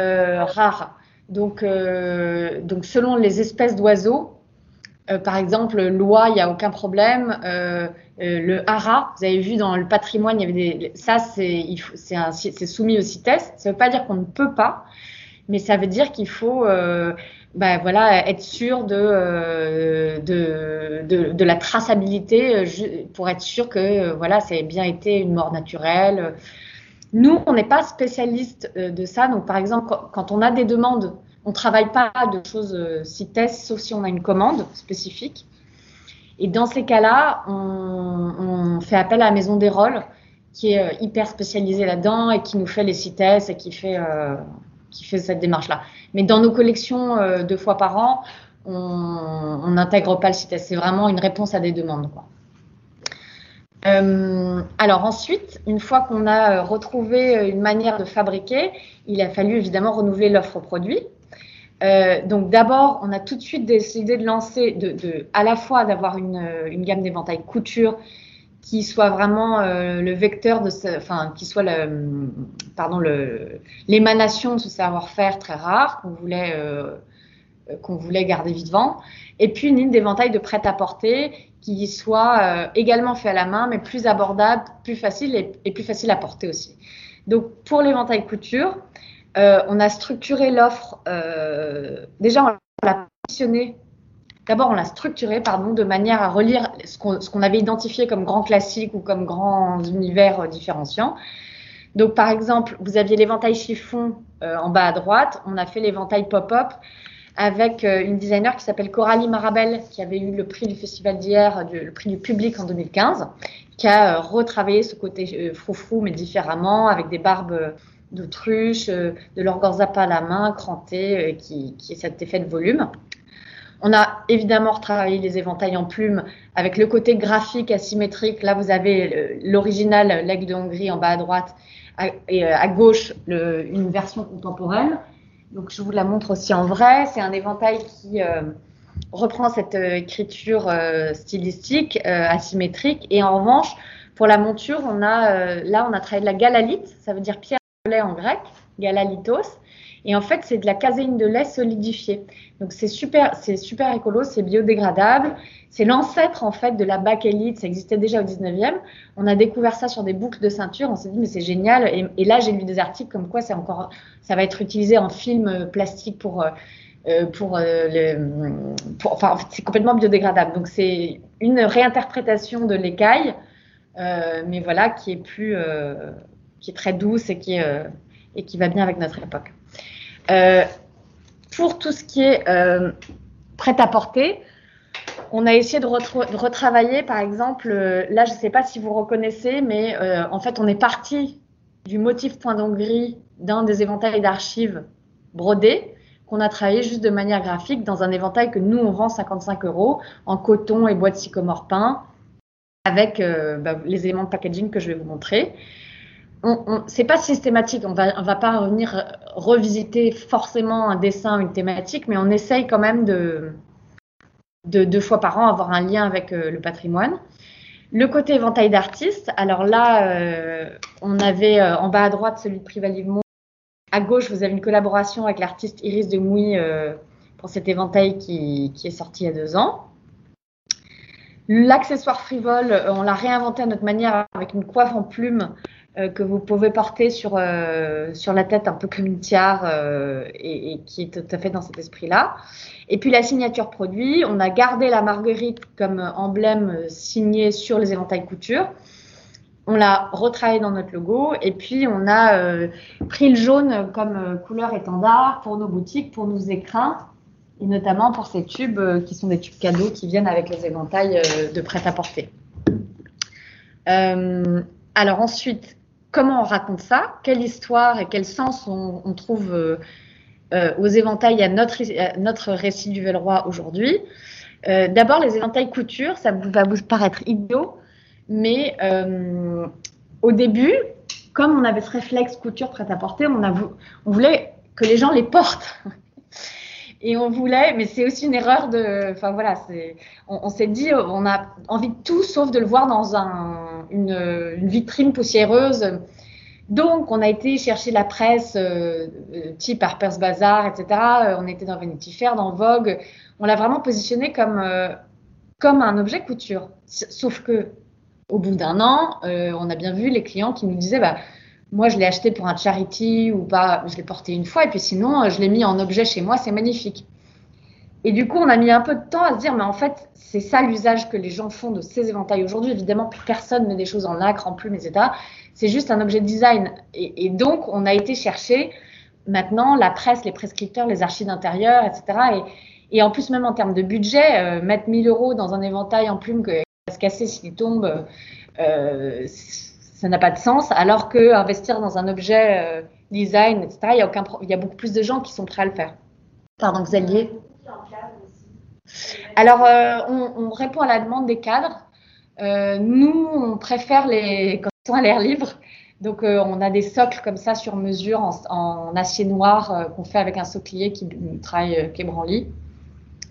euh, rare. Donc, euh, donc, selon les espèces d'oiseaux, euh, par exemple, l'oie, il n'y a aucun problème. Le hara, vous avez vu dans le patrimoine, il y avait des, ça, c'est soumis au CITES. Ça ne veut pas dire qu'on ne peut pas, mais ça veut dire qu'il faut ben voilà, être sûr de, euh, de, de, de la traçabilité euh, pour être sûr que euh, voilà, ça ait bien été une mort naturelle. Nous, on n'est pas spécialiste de ça. Donc, par exemple, quand, on a des demandes, on ne travaille pas de choses CITES, sauf si on a une commande spécifique. Et dans ces cas-là, on, fait appel à la maison des rôles, qui est hyper spécialisée là-dedans et qui nous fait les CITES et qui fait, qui fait cette démarche-là. Mais dans nos collections, euh, deux fois par an, on n'intègre pas le CITES. C'est vraiment une réponse à des demandes. Euh, alors ensuite, une fois qu'on a euh, retrouvé une manière de fabriquer, il a fallu évidemment renouveler l'offre produit. Donc d'abord, on a tout de suite décidé de lancer, à la fois d'avoir une, une gamme d'éventail couture qui soit vraiment euh, le vecteur de, ce, enfin qui soit le, pardon l'émanation de ce savoir-faire très rare qu'on voulait euh, qu'on voulait garder vivant, et puis une ligne d'éventail de prêt-à-porter qui soit euh, également fait à la main, mais plus abordable, plus facile et, et plus facile à porter aussi. Donc pour l'éventail couture, on a structuré l'offre. déjà, on l'a positionné. D'abord, on l'a structuré, pardon, de manière à relire ce qu'on avait identifié comme grand classique ou comme grands univers euh, différenciants. Donc, par exemple, vous aviez l'éventail chiffon euh, en bas à droite. On a fait l'éventail pop-up avec euh, une designer qui s'appelle Coralie Marabel, qui avait eu le prix du festival d'hier, le prix du public en 2015, qui a retravaillé ce côté froufrou, mais différemment, avec des barbes d'autruche, de l'organzapa à la main, cranté, euh, qui, qui est cet effet de volume. On a évidemment retravaillé les éventails en plumes avec le côté graphique asymétrique. Là, vous avez l'original l'aigle de Hongrie en bas à droite et euh, à gauche une version contemporaine. Donc, je vous la montre aussi en vrai. C'est un éventail qui euh, reprend cette euh, écriture stylistique asymétrique. Et en revanche, pour la monture, on a là, on a travaillé de la galalite. Ça veut dire pierre en grec, galalitos. Et en fait, c'est de la caséine de lait solidifiée. Donc c'est super, c'est super écolo, c'est biodégradable. C'est l'ancêtre en fait de la bakélite. Ça existait déjà au 19e. On a découvert ça sur des boucles de ceinture. On s'est dit mais c'est génial. Et, là j'ai lu des articles comme quoi c'est encore, ça va être utilisé en film plastique pour euh, euh, pour, euh, le, pour, enfin c'est complètement biodégradable. Donc c'est une réinterprétation de l'écaille, euh, mais voilà qui est plus, euh, qui est très douce et qui et qui va bien avec notre époque. Pour tout ce qui est prêt à porter, on a essayé de, retravailler, par exemple, là, je ne sais pas si vous reconnaissez, mais euh, en fait, on est parti du motif point d'encre gris d'un des éventails d'archives brodés qu'on a travaillé juste de manière graphique dans un éventail que nous, on vend 55 euros en coton et bois de sycomore peint avec euh, bah, les éléments de packaging que je vais vous montrer. C'est pas systématique, on va, va pas revenir revisiter forcément un dessin, une thématique, mais on essaye quand même de, de deux fois par an avoir un lien avec euh, le patrimoine. Le côté éventail d'artistes, alors là, euh, on avait euh, en bas à droite celui de Privalivement. À gauche, vous avez une collaboration avec l'artiste Iris de Mouy euh, pour cet éventail qui, qui, est sorti il y a deux ans. L'accessoire frivole, euh, on l'a réinventé à notre manière avec une coiffe en plume euh, que vous pouvez porter sur, euh, sur la tête un peu comme une tiare et, et, qui est tout à fait dans cet esprit-là. Et puis la signature produit, on a gardé la marguerite comme emblème signé sur les éventails couture. On l'a retravaillé dans notre logo et puis on a euh, pris le jaune comme euh, couleur étendard pour nos boutiques, pour nos écrins et notamment pour ces tubes euh, qui sont des tubes cadeaux qui viennent avec les éventails euh, de prêt-à-porter. Euh, alors ensuite, comment on raconte ça Quelle histoire et quel sens on, trouve aux éventails à notre, notre récit du Velleroy aujourd'hui D'abord, les éventails couture, ça va vous paraître idiot, mais euh, au début, comme on avait ce réflexe couture prêt à porter, on voulait que les gens les portent. Et on voulait, mais c'est aussi une erreur de. Enfin voilà, on, on s'est dit, on a envie de tout sauf de le voir dans un, une, vitrine poussiéreuse. Donc, on a été chercher la presse euh, type Harper's Bazaar, etc. On était dans Vanity Fair, dans Vogue. On l'a vraiment positionné comme, euh, comme un objet couture. Sauf que au bout d'un an, euh, on a bien vu les clients qui nous disaient bah, moi, je l'ai acheté pour un charity ou pas, je l'ai porté une fois et puis sinon, je l'ai mis en objet chez moi, c'est magnifique. Et du coup, on a mis un peu de temps à se dire mais en fait, c'est ça l'usage que les gens font de ces éventails aujourd'hui. Évidemment, plus personne met des choses en nacre, en plume, etc. C'est juste un objet de design. Et, donc, on a été chercher maintenant la presse, les prescripteurs, les archives d'intérieur, etc. Et, en plus, même en termes de budget, euh, mettre 1000 euros dans un éventail en plume que se casser s'il tombe, euh, ça n'a pas de sens. Alors que investir dans un objet euh, design, etc., il y, a aucun, il y a beaucoup plus de gens qui sont prêts à le faire. Pardon, Xavier. Alors, euh, on, on, répond à la demande des cadres. Euh, nous, on préfère les quand ils sont à l'air libre. Donc, euh, on a des socles comme ça sur mesure en, en acier noir qu'on fait avec un soclier qui travaille qui est branly.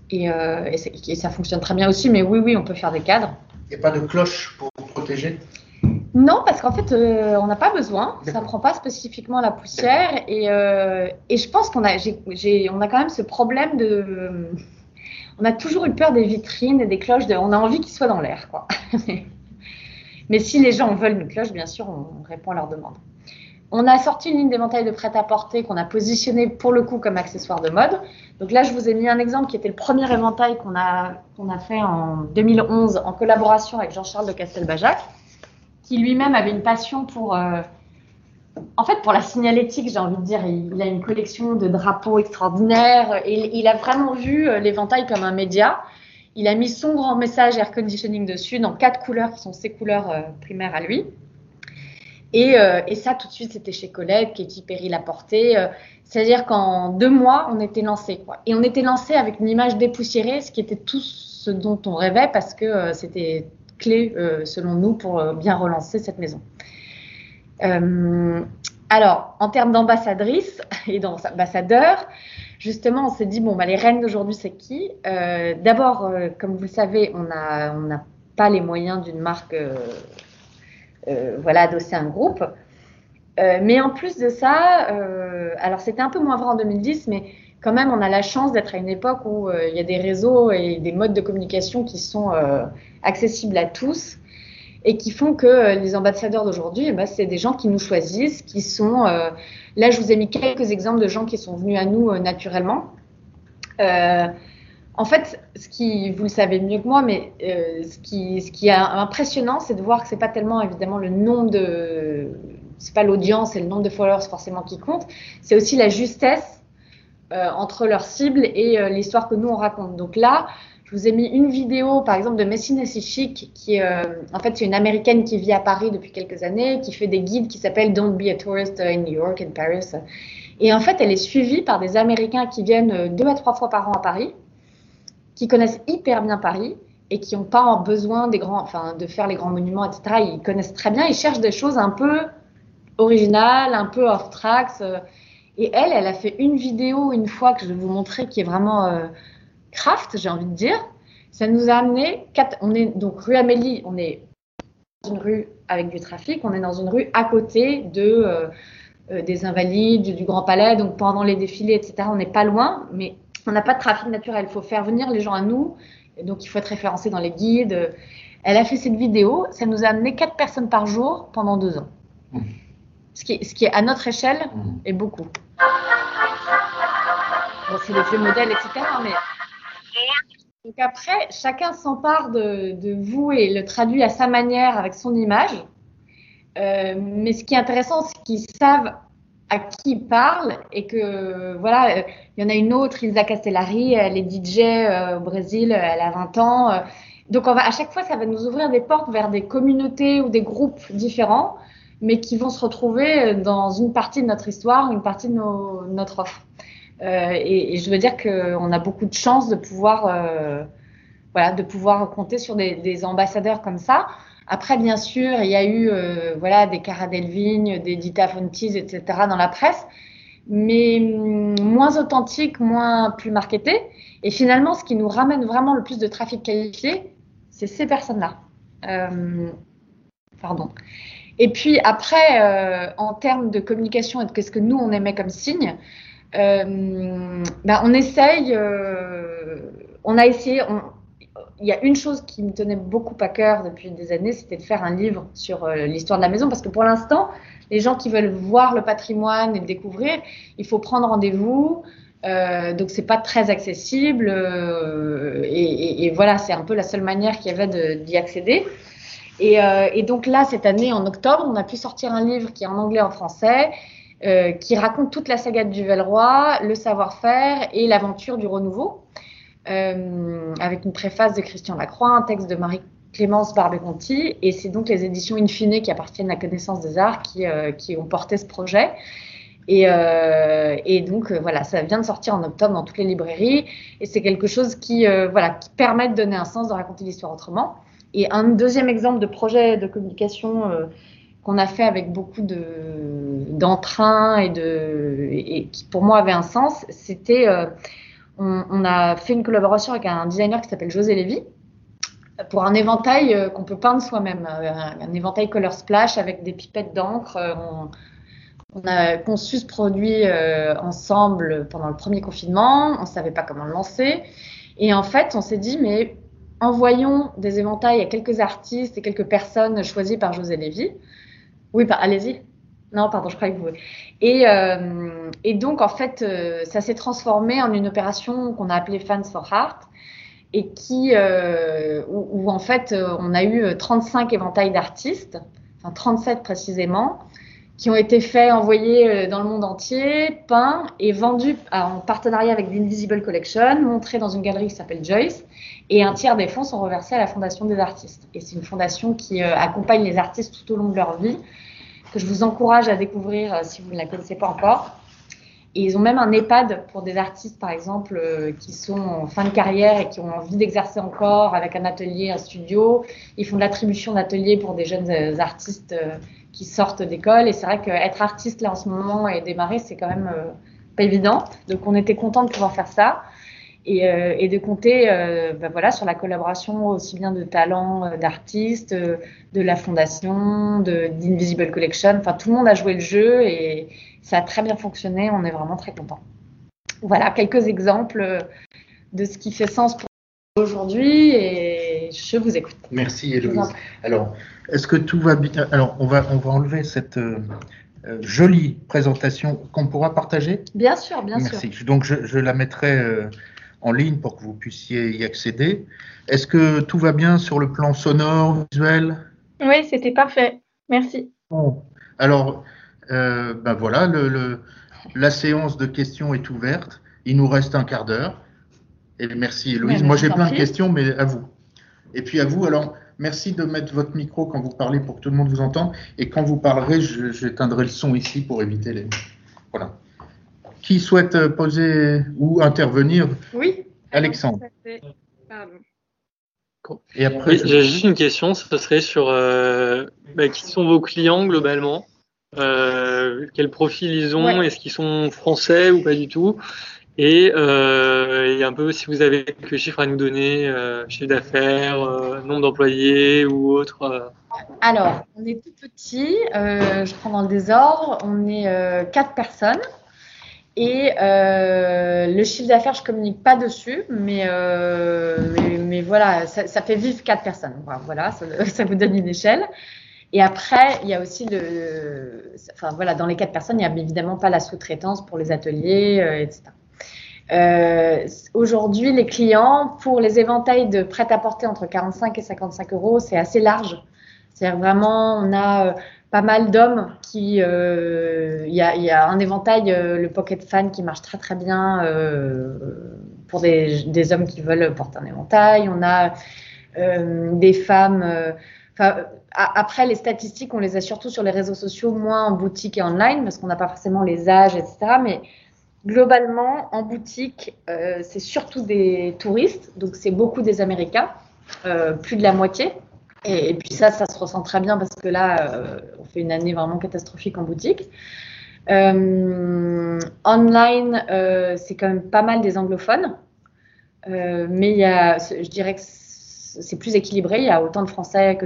Et, et, et, ça fonctionne très bien aussi. Mais oui, oui, on peut faire des cadres. Il n'y a pas de cloche pour protéger? Non, parce qu'en fait, euh, on n'a pas besoin. Ça ne prend pas spécifiquement la poussière. Et, euh, et je pense qu'on a, j ai, j ai, on a quand même ce problème de. On a toujours eu peur des vitrines et des cloches. De, on a envie qu'ils soient dans l'air, quoi. Mais si les gens veulent une cloche, bien sûr, on répond à leur demande. On a sorti une ligne d'éventail de prêt-à-porter qu'on a positionné pour le coup comme accessoire de mode. Donc là, je vous ai mis un exemple qui était le premier éventail qu'on a, qu'on a fait en 2011 en collaboration avec Jean-Charles de Castelbajac, qui lui-même avait une passion pour, euh, en fait, pour la signalétique, j'ai envie de dire. Il, a une collection de drapeaux extraordinaires et il a vraiment vu euh, l'éventail comme un média. Il a mis son grand message air conditioning dessus dans quatre couleurs qui sont ses couleurs euh, primaires à lui. Et, ça, tout de suite, c'était chez Colette, Katy Perry l'a porté. C'est-à-dire qu'en deux mois, on était lancé. Et on était lancé avec une image dépoussiérée, ce qui était tout ce dont on rêvait parce que euh, c'était clé, euh, selon nous, pour euh, bien relancer cette maison. alors, en termes d'ambassadrice et d'ambassadeurs, justement, on s'est dit, bon, bah, les reines d'aujourd'hui, c'est qui? D'abord, comme vous le savez, on n'a on pas les moyens d'une marque euh, voilà, adossé un groupe. Euh, mais en plus de ça, euh, alors c'était un peu moins vrai en 2010, mais quand même, on a la chance d'être à une époque où euh, il y a des réseaux et des modes de communication qui sont euh, accessibles à tous et qui font que euh, les ambassadeurs d'aujourd'hui, eh ben, c'est des gens qui nous choisissent, qui sont... là, je vous ai mis quelques exemples de gens qui sont venus à nous naturellement. En fait, ce qui, vous le savez mieux que moi, mais ce, qui, ce est impressionnant, c'est de voir que c'est pas tellement évidemment le nombre de, c'est pas l'audience et le nombre de followers forcément qui compte, c'est aussi la justesse euh, entre leur cible et euh, l'histoire que nous on raconte. Donc là, je vous ai mis une vidéo, par exemple, de Messina Chic, qui euh, en fait, c'est une américaine qui vit à Paris depuis quelques années, qui fait des guides qui s'appellent Don't be a tourist in New York and Paris. Et en fait, elle est suivie par des Américains qui viennent euh, deux à trois fois par an à Paris, qui connaissent hyper bien Paris et qui n'ont pas besoin de faire les grands monuments, etc. Ils connaissent très bien, ils cherchent des choses un peu originales, un peu off tracks. euh. Et elle, elle a fait une vidéo une fois que je vais vous montrer qui est vraiment euh, craft, j'ai envie de dire. Ça nous a amené, quatre, on est donc rue Amélie, on est dans une rue avec du trafic, on est dans une rue à côté de euh, euh, des Invalides, du, Grand Palais, donc pendant les défilés, etc. On n'est pas loin, mais on n'a pas de trafic naturel. Il faut faire venir les gens à nous, et donc il faut être référencé dans les guides. Elle a fait cette vidéo, ça nous a amené quatre personnes par jour pendant deux ans. Mmh. Ce qui, ce qui est à notre échelle Mmh. est beaucoup. Bon, c'est les vieux modèles, etc. Mais donc après, chacun s'empare de, vous et le traduit à sa manière avec son image. Euh, mais ce qui est intéressant, c'est qu'ils savent à qui ils parlent et que voilà, il y en a une autre, Ilza Castellari, elle est DJ euh, au Brésil, elle a 20 ans. euh. donc à chaque fois, ça va nous ouvrir des portes vers des communautés ou des groupes différents, mais qui vont se retrouver dans une partie de notre histoire, une partie de notre offre. Euh, et, je veux dire qu'on a beaucoup de chance de pouvoir, euh, voilà, de pouvoir compter sur des, ambassadeurs comme ça. Après, bien sûr, il y a eu euh, voilà, des Cara Delvigne, des Dita Fontis, etc. dans la presse, mais hum, moins authentiques, moins plus marketés. Et finalement, ce qui nous ramène vraiment le plus de trafic qualifié, c'est ces personnes-là. Pardon. Et puis après, euh, en termes de communication et de qu'est-ce que nous, on aimait comme signe, euh, ben, on essaye, euh, on a essayé, il y a une chose qui me tenait beaucoup à cœur depuis des années, c'était de faire un livre sur euh, l'histoire de la maison, parce que pour l'instant, les gens qui veulent voir le patrimoine et le découvrir, il faut prendre rendez-vous. Euh, donc c'est pas très accessible euh, et, et- voilà, c'est un peu la seule manière qu'il y avait d'y accéder. Et, euh, et donc là, cette année, en octobre, on a pu sortir un livre qui est en anglais et en français, euh, qui raconte toute la saga du Velroy, le savoir-faire et l'aventure du renouveau, euh, avec une préface de Christian Lacroix, un texte de Marie-Clémence Barbé-Conti, et c'est donc les éditions Infine qui appartiennent à Connaissance des Arts qui, euh, qui ont porté ce projet. Et, euh, et donc euh, voilà, ça vient de sortir en octobre dans toutes les librairies, et c'est quelque chose qui, voilà, qui permet de donner un sens, de raconter l'histoire autrement. Et un deuxième exemple de projet de communication euh, qu'on a fait avec beaucoup de d'entrain et de et, qui pour moi avait un sens, c'était euh, on, a fait une collaboration avec un designer qui s'appelle José Lévy pour un éventail euh, qu'on peut peindre soi-même, un, éventail color splash avec des pipettes d'encre. on, on a conçu ce produit ensemble pendant le premier confinement. On ne savait pas comment le lancer. Et en fait, on s'est dit, mais envoyons des éventails à quelques artistes et quelques personnes choisies par José Lévy. Oui, bah, allez-y. Non, pardon, je croyais que vous. Et, euh, et donc, en fait, euh, ça s'est transformé en une opération qu'on a appelée Fans for Heart et qui, euh, où, où, en fait, euh, on a eu 35 éventails d'artistes, enfin 37 précisément, qui ont été faits, envoyés euh, dans le monde entier, peints et vendus en partenariat avec l'Invisible Collection, montrés dans une galerie qui s'appelle Joyce. Et un tiers des fonds sont reversés à la Fondation des artistes. Et c'est une fondation qui euh, accompagne les artistes tout au long de leur vie, que je vous encourage à découvrir euh, si vous ne la connaissez pas encore. Et ils ont même un EHPAD pour des artistes, par exemple, euh, qui sont en fin de carrière et qui ont envie d'exercer encore avec un atelier, un studio. Ils font de l'attribution d'ateliers pour des jeunes euh, artistes euh, qui sortent d'école. Et c'est vrai qu'être artiste là en ce moment et démarrer, c'est quand même euh, pas évident. Donc on était content de pouvoir faire ça. et, euh, de compter ben voilà, sur la collaboration aussi bien de talents, d'artistes, de la fondation, d'Invisible Collection. Enfin, tout le monde a joué le jeu et ça a très bien fonctionné. On est vraiment très contents. Voilà quelques exemples de ce qui fait sens pour aujourd'hui et je vous écoute. Merci Héloïse. Alors, est-ce que tout va bien? Alors, on va, on va enlever cette euh, euh, jolie présentation qu'on pourra partager? Bien sûr, bien sûr. Merci. Donc, je, je la mettrai euh, en ligne pour que vous puissiez y accéder. Est-ce que tout va bien sur le plan sonore, visuel? Oui, c'était parfait. Merci. Bon. Alors, euh, ben voilà, le, le- la séance de questions est ouverte. Il nous reste un quart d'heure. Et merci Héloïse. Mais Moi, j'ai plein de questions, mais à vous. Et puis à vous, alors, merci de mettre votre micro quand vous parlez pour que tout le monde vous entende. Et quand vous parlerez, je- j'éteindrai le son ici pour éviter les. Voilà. Qui souhaite euh, poser ou intervenir? Oui. Alexandre. Pardon. Et après, Oui, je- j'ai juste une question, ce serait sur euh, bah, qui sont vos clients globalement? Euh, Quel profil ils ont? Ouais. Est-ce qu'ils sont français ou pas du tout? Et, euh, et un peu si vous avez quelques chiffres à nous donner, euh, chiffre d'affaires, euh, nombre d'employés ou autre. euh. Alors, on est tout petit. je prends dans le désordre. On est quatre personnes. Et le chiffre d'affaires, je communique pas dessus, mais, mais, voilà, ça, fait vivre quatre personnes. Voilà, ça, ça vous donne une échelle. Et après, il y a aussi le, enfin voilà, dans les quatre personnes, il n'y a évidemment pas la sous-traitance pour les ateliers, etc. Euh, Aujourd'hui, les clients, pour les éventails de prêt-à-porter entre 45 et 55 euros, c'est assez large. C'est-à-dire vraiment, on a euh, pas mal d'hommes qui, euh, il y, a, y a un éventail, euh, le Pocket Fan, qui marche très très bien euh, pour des, des hommes qui veulent porter un éventail. On a euh, des femmes. après, les statistiques, on les a surtout sur les réseaux sociaux, moins en boutique et online, parce qu'on n'a pas forcément les âges, etc. Mais globalement, en boutique, euh, c'est surtout des touristes, donc c'est beaucoup des Américains, euh, plus de la moitié. Et, puis ça, ça se ressent très bien parce que là, euh, on fait une année vraiment catastrophique en boutique. Online, c'est quand même pas mal des anglophones, mais y a, je dirais que c'est plus équilibré. Il y a autant de Français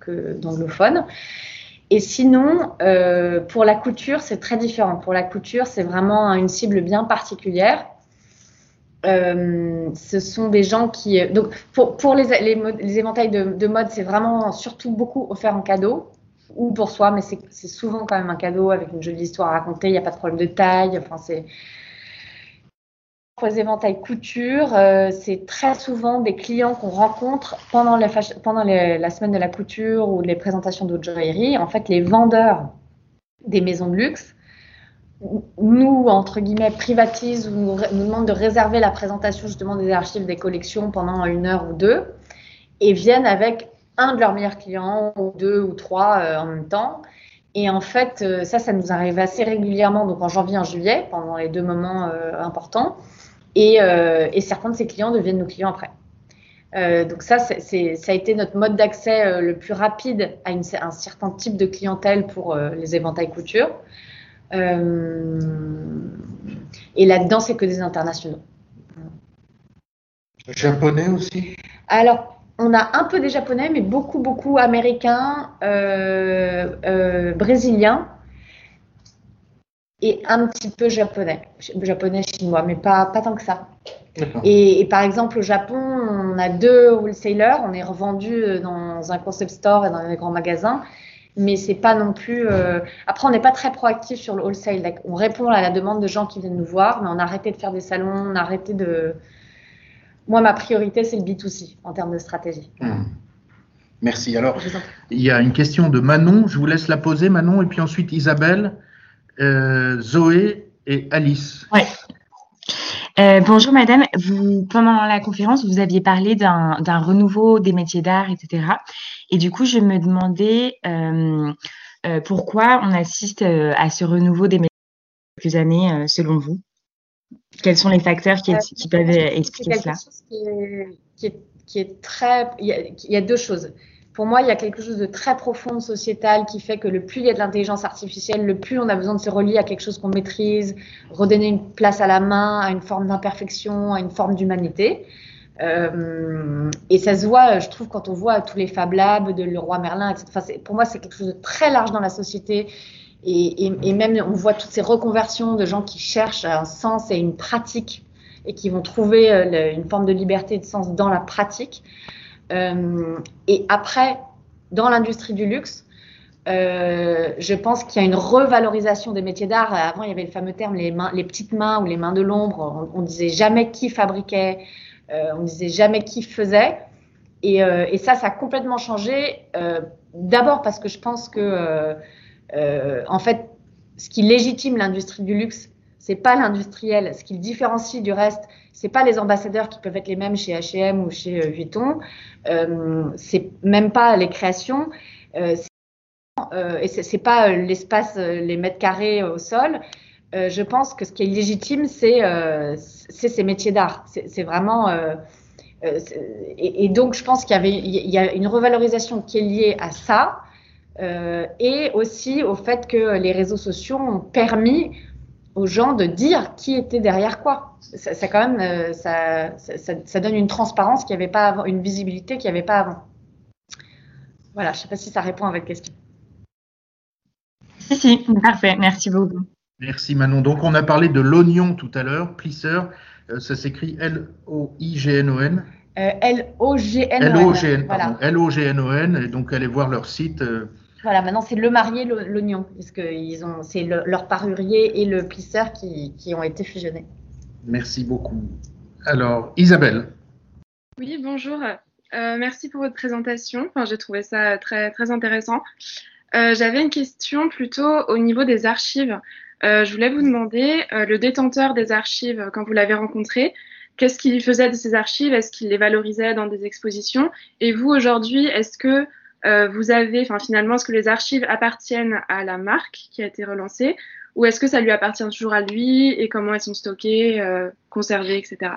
que d'anglophones. Et sinon, euh, pour la couture, c'est très différent. Pour la couture, c'est vraiment une cible bien particulière. Euh, ce sont des gens qui. Donc, pour, les, éventails de, de mode, c'est vraiment surtout beaucoup offert en cadeau ou pour soi, mais c'est souvent quand même un cadeau avec une jolie histoire à raconter. Il n'y a pas de problème de taille. Enfin, c'est. Éventails couture, euh, c'est très souvent des clients qu'on rencontre pendant, la, semaine de la couture ou les présentations de joaillerie. En fait, les vendeurs des maisons de luxe nous, entre guillemets, privatisent ou nous demandent de réserver la présentation justement des archives des collections pendant une heure ou deux et viennent avec un de leurs meilleurs clients ou deux ou trois euh, en même temps. Et en fait, euh, ça, ça nous arrive assez régulièrement, donc en janvier, en juillet, pendant les deux moments euh, importants. Et, euh, et certains de ces clients deviennent nos clients après. Euh, donc ça, ça a été notre mode d'accès euh, le plus rapide à une- un certain type de clientèle pour les éventails couture. Et là-dedans, c'est que des internationaux. japonais aussi? Alors, on a un peu des japonais, mais beaucoup, beaucoup américains, brésiliens et un petit peu japonais, japonais, chinois, mais pas, pas tant que ça. Et, et par exemple, au Japon, on a deux wholesalers, on est revendu dans un concept store et dans les grands magasins, mais c'est pas non plus. euh, Après, on n'est pas très proactif sur le wholesale. Like, On répond à la demande de gens qui viennent nous voir, mais on a arrêté de faire des salons, on a arrêté de. Moi, ma priorité, c'est le B2C en termes de stratégie. Hmm. Merci. Alors, il y a une question de Manon. Je vous laisse la poser, Manon, et puis ensuite Isabelle, euh, Zoé et Alice. Euh, bonjour madame, vous, pendant la conférence, vous aviez parlé d'un renouveau des métiers d'art, etc. Et du coup, je me demandais euh, euh, pourquoi on assiste euh, à ce renouveau des métiers depuis quelques années, euh, selon vous? Quels sont les facteurs qui, qui peuvent expliquer cela? chose qui est, qui est- qui est très. Il y, a, il y a deux choses. Pour moi, il y a quelque chose de très profond sociétal qui fait que le plus il y a de l'intelligence artificielle, le plus on a besoin de se relier à quelque chose qu'on maîtrise, redonner une place à la main, à une forme d'imperfection, à une forme d'humanité. Euh, et ça se voit, je trouve, quand on voit tous les Fab Labs de Leroy Merlin, etc. Pour moi, c'est quelque chose de très large dans la société. Et, et, et, même, on voit toutes ces reconversions de gens qui cherchent un sens et une pratique et qui vont trouver euh, une forme de liberté et de sens dans la pratique. Euh, et après, dans l'industrie du luxe, euh, je pense qu'il y a une revalorisation des métiers d'art. Avant, il y avait le fameux terme les, petites mains ou les mains de l'ombre. On, on, disait jamais qui fabriquait, euh, on disait jamais qui faisait. Et, et ça, ça a complètement changé. D'abord parce que je pense que, en fait, ce qui légitime l'industrie du luxe, c'est pas l'industriel. Ce qui le différencie du reste, c'est pas les ambassadeurs qui peuvent être les mêmes chez H&M ou chez euh, Vuitton. Euh, c'est même pas les créations. Euh, euh, et c'est pas l'espace, les mètres carrés au sol. je pense que ce qui est légitime, c'est ces métiers d'art. C'est vraiment. Et, donc, je pense qu'il y a une revalorisation qui est liée à ça. et aussi au fait que les réseaux sociaux ont permis aux gens de dire qui était derrière quoi. Ça, ça quand même, euh, ça, ça, ça, donne une transparence qui avait pas avant, une visibilité qu'il n'y avait pas avant. Voilà, je ne sais pas si ça répond à votre question. Si, si, parfait, merci beaucoup. Merci Manon. Donc on a parlé de l'oignon tout à l'heure, plisseur, euh, ça s'écrit L-O-I-G-N-O-N. Euh, L-O-G-N-O-N. L-O-G-N, voilà. L-O-G-N-O-N, et donc allez voir leur site. Voilà, maintenant c'est le marié, l'oignon, parce que ils ont, c'est le, leur parurier et le plisseur qui, qui, ont été fusionnés. Merci beaucoup. Alors, Isabelle. Oui, bonjour. Euh, merci pour votre présentation. Enfin, j'ai trouvé ça très, très intéressant. Euh, J'avais une question plutôt au niveau des archives. Euh, je voulais vous demander, euh, le détenteur des archives, quand vous l'avez rencontré, qu'est-ce qu'il faisait de ces archives? Est-ce qu'il les valorisait dans des expositions? Et vous, aujourd'hui, est-ce que euh, vous avez, enfin finalement, est-ce que les archives appartiennent à la marque qui a été relancée ou est-ce que ça lui appartient toujours à lui et comment elles sont stockées, euh, conservées, etc.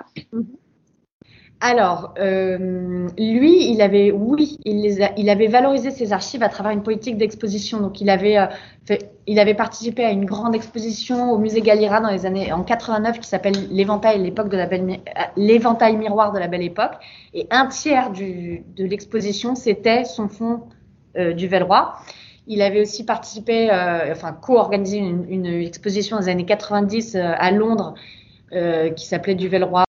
Alors, euh, lui, il avait, oui, il, les a, il avait valorisé ses archives à travers une politique d'exposition. Donc, il avait, euh, fait, il avait participé à une grande exposition au musée Galliera dans les années en 89 qui s'appelle l'éventail, l'époque de la belle, euh, l'éventail miroir de la belle époque. Et un tiers du, de l'exposition, c'était son fond euh, du Velroy. Il avait aussi participé, euh, enfin, co-organisé une, une, exposition dans les années 90 euh, à Londres qui s'appelait du Velroy.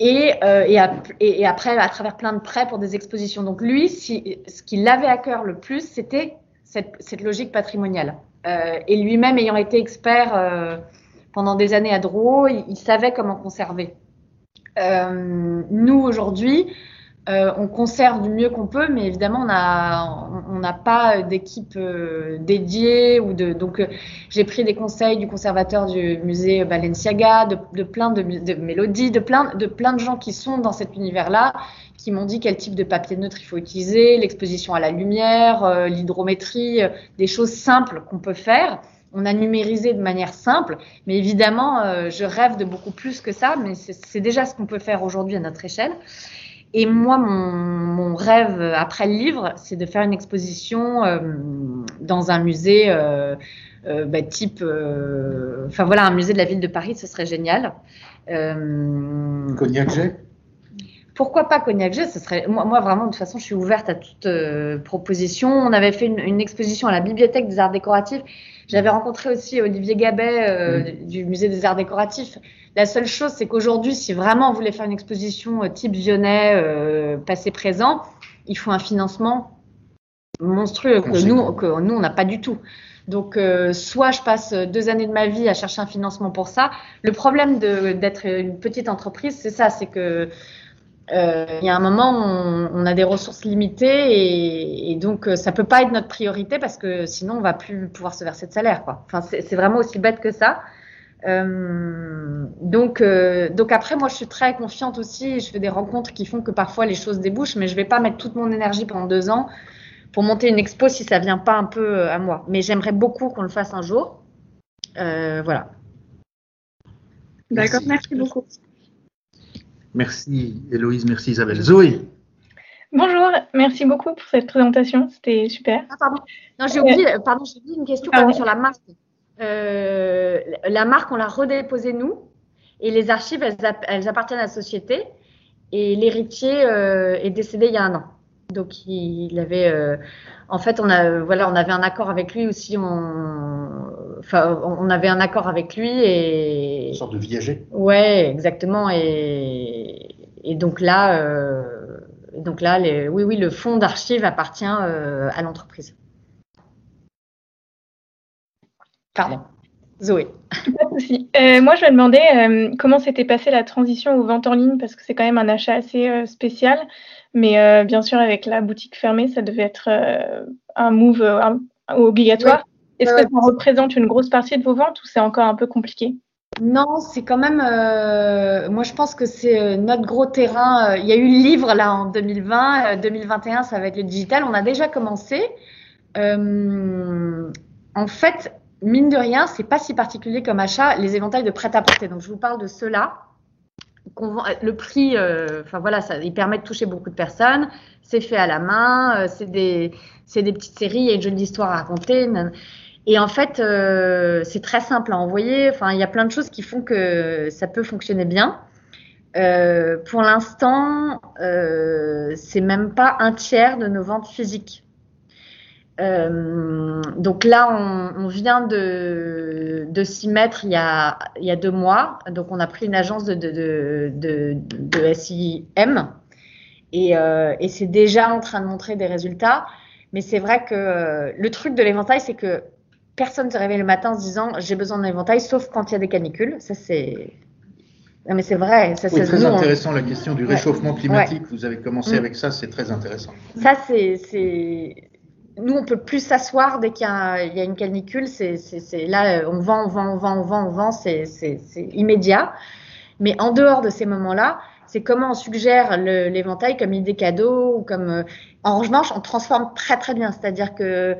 Et, euh, et, à, après, à travers plein de prêts pour des expositions. Donc lui, ce qui l'avait à cœur le plus, c'était cette, cette, logique patrimoniale. Euh, et lui-même ayant été expert euh, pendant des années à Drouot, il, il savait comment conserver. Euh, nous, aujourd'hui, euh, on conserve du mieux qu'on peut, mais évidemment, on n'a pas d'équipe euh, dédiée ou de. Donc, euh, j'ai pris des conseils du conservateur du musée Balenciaga, de, plein de, mélodies, de plein, de plein de gens qui sont dans cet univers-là, qui m'ont dit quel type de papier neutre il faut utiliser, l'exposition à la lumière, l'hydrométrie, des choses simples qu'on peut faire. On a numérisé de manière simple, mais évidemment, je rêve de beaucoup plus que ça, mais c'est déjà ce qu'on peut faire aujourd'hui à notre échelle. Et moi, mon, rêve après le livre, c'est de faire une exposition euh, dans un musée euh, euh, bah, type, enfin voilà, un musée de la ville de Paris, ce serait génial. Cognac-Jet pourquoi pas Cognac-Jet Ce serait moi, moi, vraiment de toute façon je suis ouverte à toute euh, proposition. On avait fait une, une, exposition à la bibliothèque des arts décoratifs. J'avais rencontré aussi Olivier Gabet euh, mmh. du musée des arts décoratifs. La seule chose c'est qu'aujourd'hui si vraiment on voulait faire une exposition euh, type Vionnet passé présent, il faut un financement monstrueux que nous que nous on n'a pas du tout. Donc, euh, soit je passe deux années de ma vie à chercher un financement pour ça. Le problème d'être une petite entreprise, c'est ça, c'est que il y a un moment, on, on, a des ressources limitées et, et, donc euh, ça peut pas être notre priorité parce que sinon on va plus pouvoir se verser de salaire. Quoi. Enfin, c'est vraiment aussi bête que ça. Euh, donc, euh, donc après, moi, je suis très confiante aussi. Je fais des rencontres qui font que parfois les choses débouchent, mais je vais pas mettre toute mon énergie pendant deux ans pour monter une expo si ça vient pas un peu euh, à moi. Mais j'aimerais beaucoup qu'on le fasse un jour. voilà. D'accord, merci. merci beaucoup. Merci Héloïse, merci Isabelle. Zoé Bonjour, merci beaucoup pour cette présentation, c'était super. Ah, pardon, non, j'ai oublié, pardon, j'ai oublié une question sur la marque. Euh, la marque, on l'a redéposée nous, et les archives, elles, elles appartiennent à la société, et l'héritier euh, est décédé il y a un an. Donc, il, il avait, euh, en fait, on a, voilà, on avait un accord avec lui aussi, on, enfin, on avait un accord avec lui et. Une sorte de viager. Ouais, exactement. Et, et donc là, euh, donc là, les, oui, oui, le fonds d'archives appartient euh, à l'entreprise. Pardon, Zoé. Pas de souci. Euh, moi, je me demandais euh, comment s'était passée la transition aux ventes en ligne, parce que c'est quand même un achat assez euh, spécial. Mais euh, bien sûr, avec la boutique fermée, ça devait être euh, un move euh, un- obligatoire. Est-ce que ça représente une grosse partie de vos ventes ou c'est encore un peu compliqué? Non, c'est quand même. euh, moi, je pense que c'est euh, notre gros terrain. Euh, Il y a eu le livre là en 2020, euh, 2021, ça va être le digital. On a déjà commencé. Euh, en fait, mine de rien, c'est pas si particulier comme achat les éventails de prêt-à-porter. Donc, je vous parle de ceux-là. Le prix, euh, enfin voilà, ça, il permet de toucher beaucoup de personnes. C'est fait à la main. c'est des, des petites séries. Il y a une jolie histoire à raconter. Et en fait, euh, c'est très simple à envoyer. Enfin, il y a plein de choses qui font que ça peut fonctionner bien. Euh, pour l'instant, euh, c'est même pas un tiers de nos ventes physiques. Euh, donc là, on, vient de, s'y mettre il y, a, deux mois. Donc on a pris une agence de, SIM et, c'est déjà en train de montrer des résultats. Mais c'est vrai que le truc de l'éventail, c'est que personne ne se réveille le matin en se disant j'ai besoin d'un éventail, sauf quand il y a des canicules. Ça, c'est. Non, mais c'est vrai. Ça, Oui, très nous, on- intéressant la question du Ouais. réchauffement climatique. Vous avez commencé Mm. avec ça, c'est très intéressant. Ça, c'est. Nous, on peut plus s'asseoir dès qu'il y a, il y a une canicule. C'est. Là, on vend, on vend, on vend, on vend, on vend. C'est, immédiat. Mais en dehors de ces moments-là, c'est comment on suggère l'éventail comme idée cadeau ou comme. euh, En revanche, on transforme très très bien. C'est-à-dire que,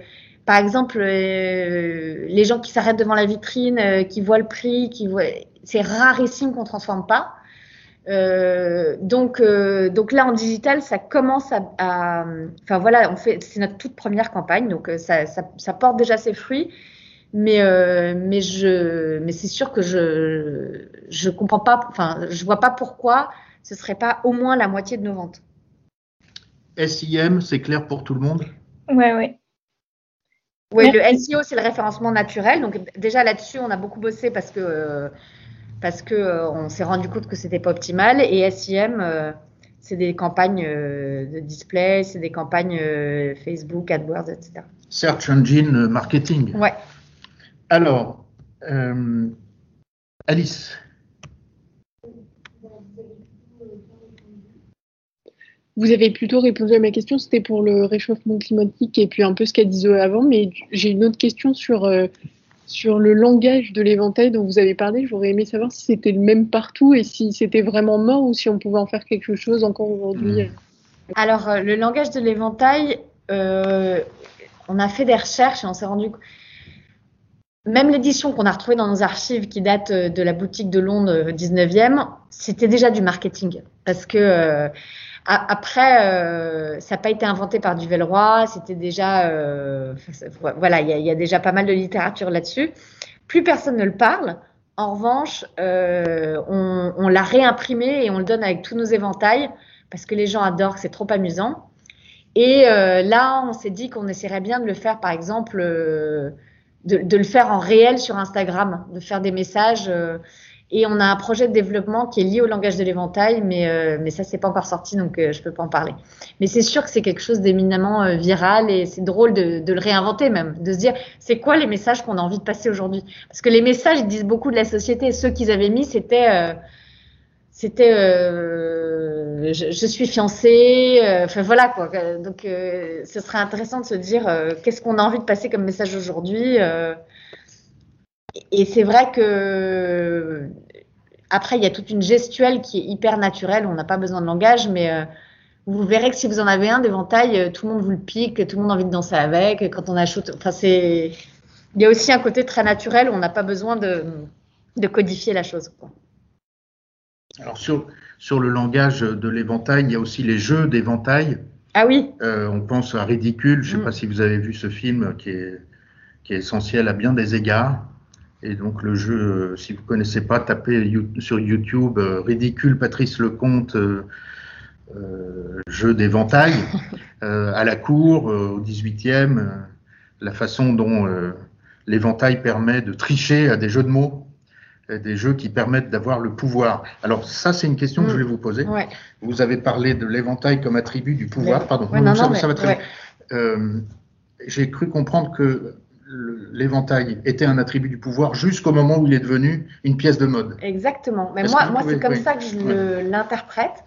par exemple, euh, les gens qui s'arrêtent devant la vitrine, euh, qui voient le prix, qui voient, c'est rarissime qu'on transforme pas. Euh, donc, euh, donc là en digital, ça commence à, à- enfin voilà, on fait, c'est notre toute première campagne, donc euh, ça, ça, ça porte déjà ses fruits. Mais, euh, mais je, mais c'est sûr que je, je comprends pas, enfin, je vois pas pourquoi ce serait pas au moins la moitié de nos ventes. SIM, c'est clair pour tout le monde? Ouais, ouais. Oui, le SEO, c'est le référencement naturel. Donc déjà là-dessus, on a beaucoup bossé parce que euh, parce que euh, on s'est rendu compte que c'était pas optimal. Et SIM, euh, c'est des campagnes de display, c'est des campagnes Facebook, AdWords, etc. Search Engine Marketing. Ouais. Alors, euh, Alice, Vous avez plutôt répondu à ma question, c'était pour le réchauffement climatique et puis un peu ce qu'a dit Zoé avant, mais j'ai une autre question sur, euh, sur le langage de l'éventail dont vous avez parlé. J'aurais aimé savoir si c'était le même partout et si c'était vraiment mort ou si on pouvait en faire quelque chose encore aujourd'hui. Alors, euh, le langage de l'éventail, euh, on a fait des recherches et on s'est rendu compte. Même l'édition qu'on a retrouvée dans nos archives qui date de la boutique de Londres euh, 19e, c'était déjà du marketing. Parce que après, euh, ça n'a pas été inventé par Duvelroy, c'était déjà. euh, voilà, il y, a- déjà pas mal de littérature là-dessus. Plus personne ne le parle. En revanche, euh, on, l'a réimprimé et on le donne avec tous nos éventails parce que les gens adorent, c'est trop amusant. Et là, on s'est dit qu'on essaierait bien de le faire, par exemple, de, de le faire en réel sur Instagram, de faire des messages. Et on a un projet de développement qui est lié au langage de l'éventail, mais, euh, mais ça, c'est pas encore sorti, donc euh, je peux pas en parler. Mais c'est sûr que c'est quelque chose d'éminemment euh, viral et c'est drôle de, de le réinventer même, de se dire, c'est quoi les messages qu'on a envie de passer aujourd'hui? Parce que les messages ils disent beaucoup de la société. Ceux qu'ils avaient mis, c'était... euh, c'était euh, je, suis fiancée, euh, enfin voilà quoi. Donc euh, ce serait intéressant de se dire euh, qu'est-ce qu'on a envie de passer comme message aujourd'hui. Et c'est vrai que après il y a toute une gestuelle qui est hyper naturelle, on n'a pas besoin de langage, mais euh, vous verrez que si vous en avez un d'éventail, euh, tout le monde vous le pique, tout le monde a envie de danser avec. Quand on achète, enfin c'est, il y a aussi un côté très naturel où on n'a pas besoin de, de codifier la chose. Quoi. alors sur, sur le langage de l'éventail, il y a aussi les jeux d'éventail. Ah oui. Euh, on pense à Ridicule. Je ne sais Mm. pas si vous avez vu ce film qui est, qui est essentiel à bien des égards. Et donc le jeu, euh, si vous ne connaissez pas, tapez You- sur YouTube euh, Ridicule Patrice Lecomte, euh, euh, jeu d'éventail à la cour au 18e, euh, la façon dont l'éventail permet de tricher à des jeux de mots, des jeux qui permettent d'avoir le pouvoir. Alors ça, c'est une question que je Mm. voulais vous poser. Ouais. Vous avez parlé de l'éventail comme attribut du pouvoir. Ouais. Pardon, Ouais, non, ça, non, ça mais- va très bien. J'ai cru comprendre que l'éventail était un attribut du pouvoir jusqu'au moment où il est devenu une pièce de mode. Exactement. Mais moi, moi c'est comme oui. ça que je l'interprète.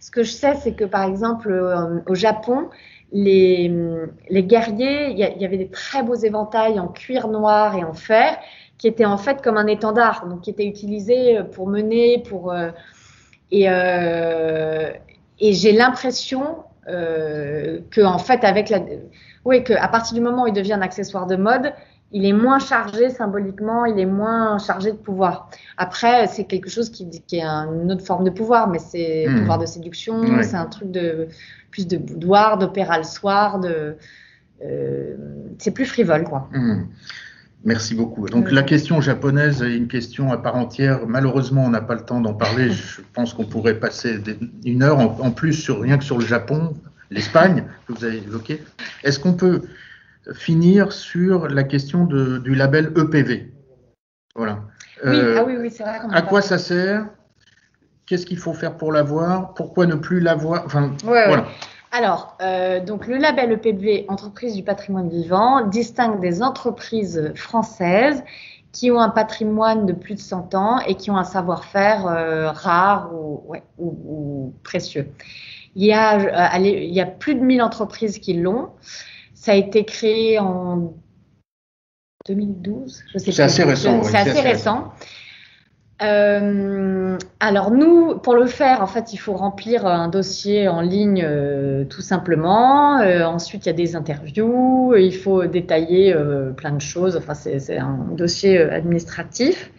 Ce que je sais, c'est que par exemple, euh, au Japon, les, les guerriers, il y, avait des très beaux éventails en cuir noir et en fer qui étaient en fait comme un étendard, donc qui étaient utilisés pour mener, pour euh, et, euh, et j'ai l'impression euh, que en fait avec la, oui, que à partir du moment où il devient un accessoire de mode, il est moins chargé symboliquement, il est moins chargé de pouvoir. Après, c'est quelque chose qui, qui est un- une autre forme de pouvoir, mais c'est Hmm. pouvoir de séduction, Ouais. c'est un truc de plus de boudoir, d'opéra le soir, de euh, c'est plus frivole quoi. Hmm. Merci beaucoup. Donc Ouais. la question japonaise est une question à part entière. Malheureusement, on n'a pas le temps d'en parler. Je pense qu'on pourrait passer une heure en, en plus sur rien que sur le Japon, l'Espagne que vous avez évoqué. Est-ce qu'on peut finir sur la question de- du label EPV Voilà. Oui, Euh, ah oui, oui, c'est vrai. À quoi ça sert? Qu'est-ce qu'il faut faire pour l'avoir? Pourquoi ne plus l'avoir? Enfin, Ouais, ouais. voilà. Alors, euh, donc le label EPV, entreprise du patrimoine vivant, distingue des entreprises françaises qui ont un patrimoine de plus de 100 ans et qui ont un savoir-faire euh, rare ou, ouais, ou, ou précieux. Il y, a, euh, allez, il y a plus de 1000 entreprises qui l'ont. Ça a été créé en 2012, je sais C'est assez récent, C'est assez. Euh, alors nous, pour le faire, en fait, il faut remplir un dossier en ligne euh, tout simplement. Euh, ensuite, il y a des interviews, il faut détailler plein de choses. Enfin, c'est un dossier administratif.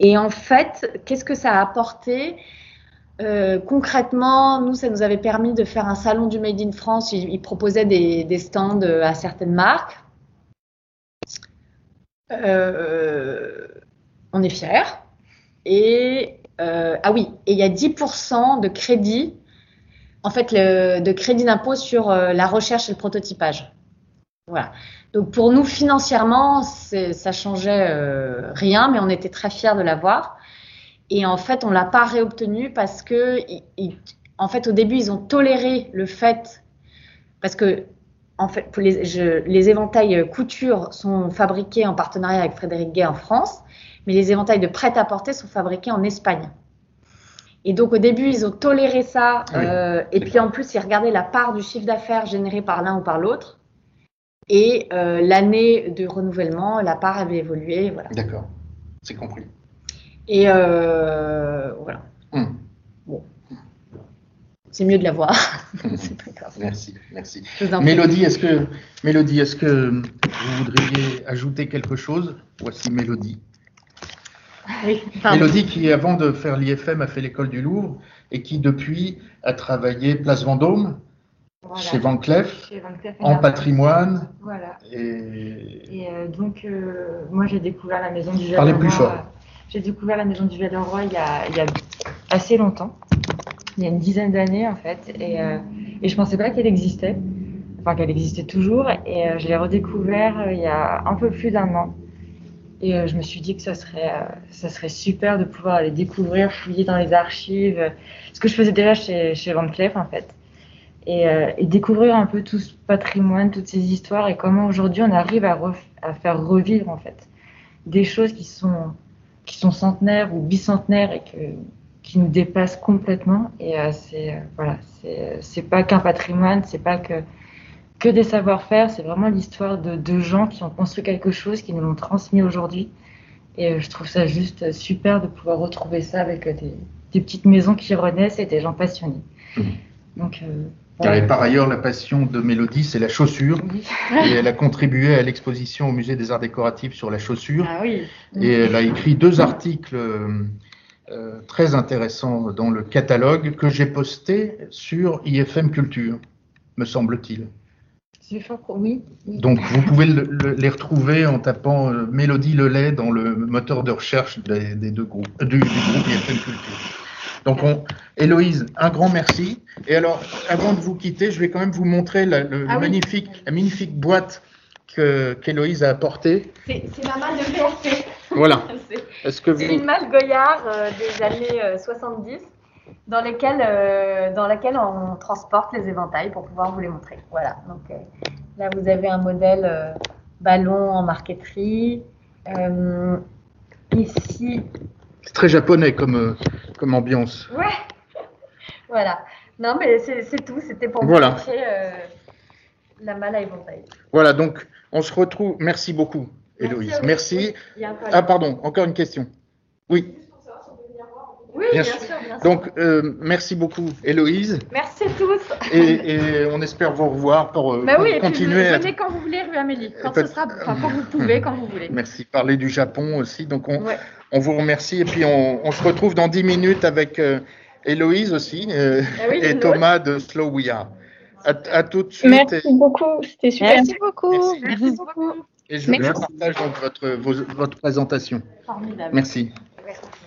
Et en fait, qu'est-ce que ça a apporté? Euh, concrètement, nous, ça nous avait permis de faire un salon du Made in France. Ils, proposaient des, stands euh, à certaines marques. Euh, on est fiers. Et ah oui, et il y a 10% de crédit, en fait, de crédit d'impôt sur la recherche et le prototypage. Voilà. Donc pour nous, financièrement, ça changeait rien, mais on était très fiers de l'avoir. Et en fait, on l'a pas réobtenu parce que, en fait, au début, ils ont toléré le fait, parce que, en fait, les, je- les éventails couture sont fabriqués en partenariat avec Frédéric Gay en France, mais les éventails de prêt-à-porter sont fabriqués en Espagne. Et donc, au début, ils ont toléré ça. Oui, euh, et puis, en plus, ils regardaient la part du chiffre d'affaires généré par l'un ou par l'autre. Et euh, l'année de renouvellement, la part avait évolué. Voilà. D'accord. C'est compris. Et euh, voilà. Hum. C'est mieux de l'avoir. C'est pas grave. Merci, merci. Mélodie, est-ce que, Mélodie, est-ce que vous voudriez ajouter quelque chose? Voici Mélodie. Oui. Mélodie qui, avant de faire l'IFM, a fait l'école du Louvre et qui, depuis, a travaillé Place Vendôme, Voilà. chez Van Cleef, Chez Van Cleef en patrimoine. Voilà. Et Et euh, donc, euh, moi, j'ai découvert la maison du Parlez Villeroy. plus fort. J'ai découvert la maison du Villeroy il il y a assez longtemps, il y a une dizaine d'années en fait, et, euh, je pensais pas qu'elle existait, enfin qu'elle existait toujours, et euh, je l'ai redécouvert euh, il y a un peu plus d'un an. Et je me suis dit que ça serait, ça serait super de pouvoir aller découvrir, fouiller dans les archives, ce que je faisais déjà chez, chez Van Cleef en fait. Et, découvrir un peu tout ce patrimoine, toutes ces histoires et comment aujourd'hui on arrive à faire revivre en fait des choses qui sont, qui sont centenaires ou bicentenaires et que, qui nous dépassent complètement. Et euh, c'est euh, voilà, c'est c'est pas qu'un patrimoine, c'est pas que que des savoir-faire, c'est vraiment l'histoire de, de gens qui ont construit quelque chose, qui nous l'ont transmis aujourd'hui. Et euh, je trouve ça juste super de pouvoir retrouver ça avec euh, des, des petites maisons qui renaissent et des gens passionnés. Mhm. Donc, euh, car par ailleurs, la passion de Mélodie, c'est la chaussure. Oui. Et elle a contribué à l'exposition au Musée des Arts décoratifs sur la chaussure. Ah oui. Et elle a écrit deux articles euh, très intéressant dans le catalogue que j'ai posté sur IFM Culture, me semble-t-il. Oui. oui. Donc vous pouvez le- le- les retrouver en tapant euh, Mélodie Lelay dans le moteur de recherche des, des deux groupes, euh, du, du groupe IFM Culture. Donc on, Héloïse, un grand merci. Et alors, avant de vous quitter, je vais quand même vous montrer la, le- Ah le oui. magnifique, la magnifique boîte que qu'Héloïse a apportée. C'est ma malle de VRP. Voilà. C'est- Est-ce que C'est vous... une malle Goyard euh, des années euh, 70 dans, lesquelles, euh, dans laquelle on transporte les éventails pour pouvoir vous les montrer. Voilà, donc euh, là vous avez un modèle euh, ballon en marqueterie. Euh, ici, C'est très japonais comme, euh, comme ambiance. ouais, voilà. Non mais c'est tout, c'était pour Voilà. vous montrer euh, la malle à éventail. Voilà, donc on se retrouve. Merci beaucoup, Héloïse. Merci. Ah, pardon, encore une question. Oui, Oui, bien bien, sûr. sûr, bien sûr. donc euh, merci beaucoup, Héloïse. Merci à tous. Et, et on espère vous revoir pour euh, Bah oui, et puis continuer vous à venez quand vous voulez, rue Amélie. Quand, ce sera, quand vous pouvez, quand vous voulez. Merci. Parler du Japon aussi. Donc, on, Ouais. On vous remercie. Et puis, on, on se retrouve dans 10 minutes avec euh, Héloïse aussi euh, Ah oui, et Thomas de Slow We Are. À, à tout de suite. Merci Et, beaucoup, c'était super. Merci beaucoup. Merci. Merci beaucoup. et je, Merci. partage donc votre, vos- votre présentation. Formidable. Merci. Merci.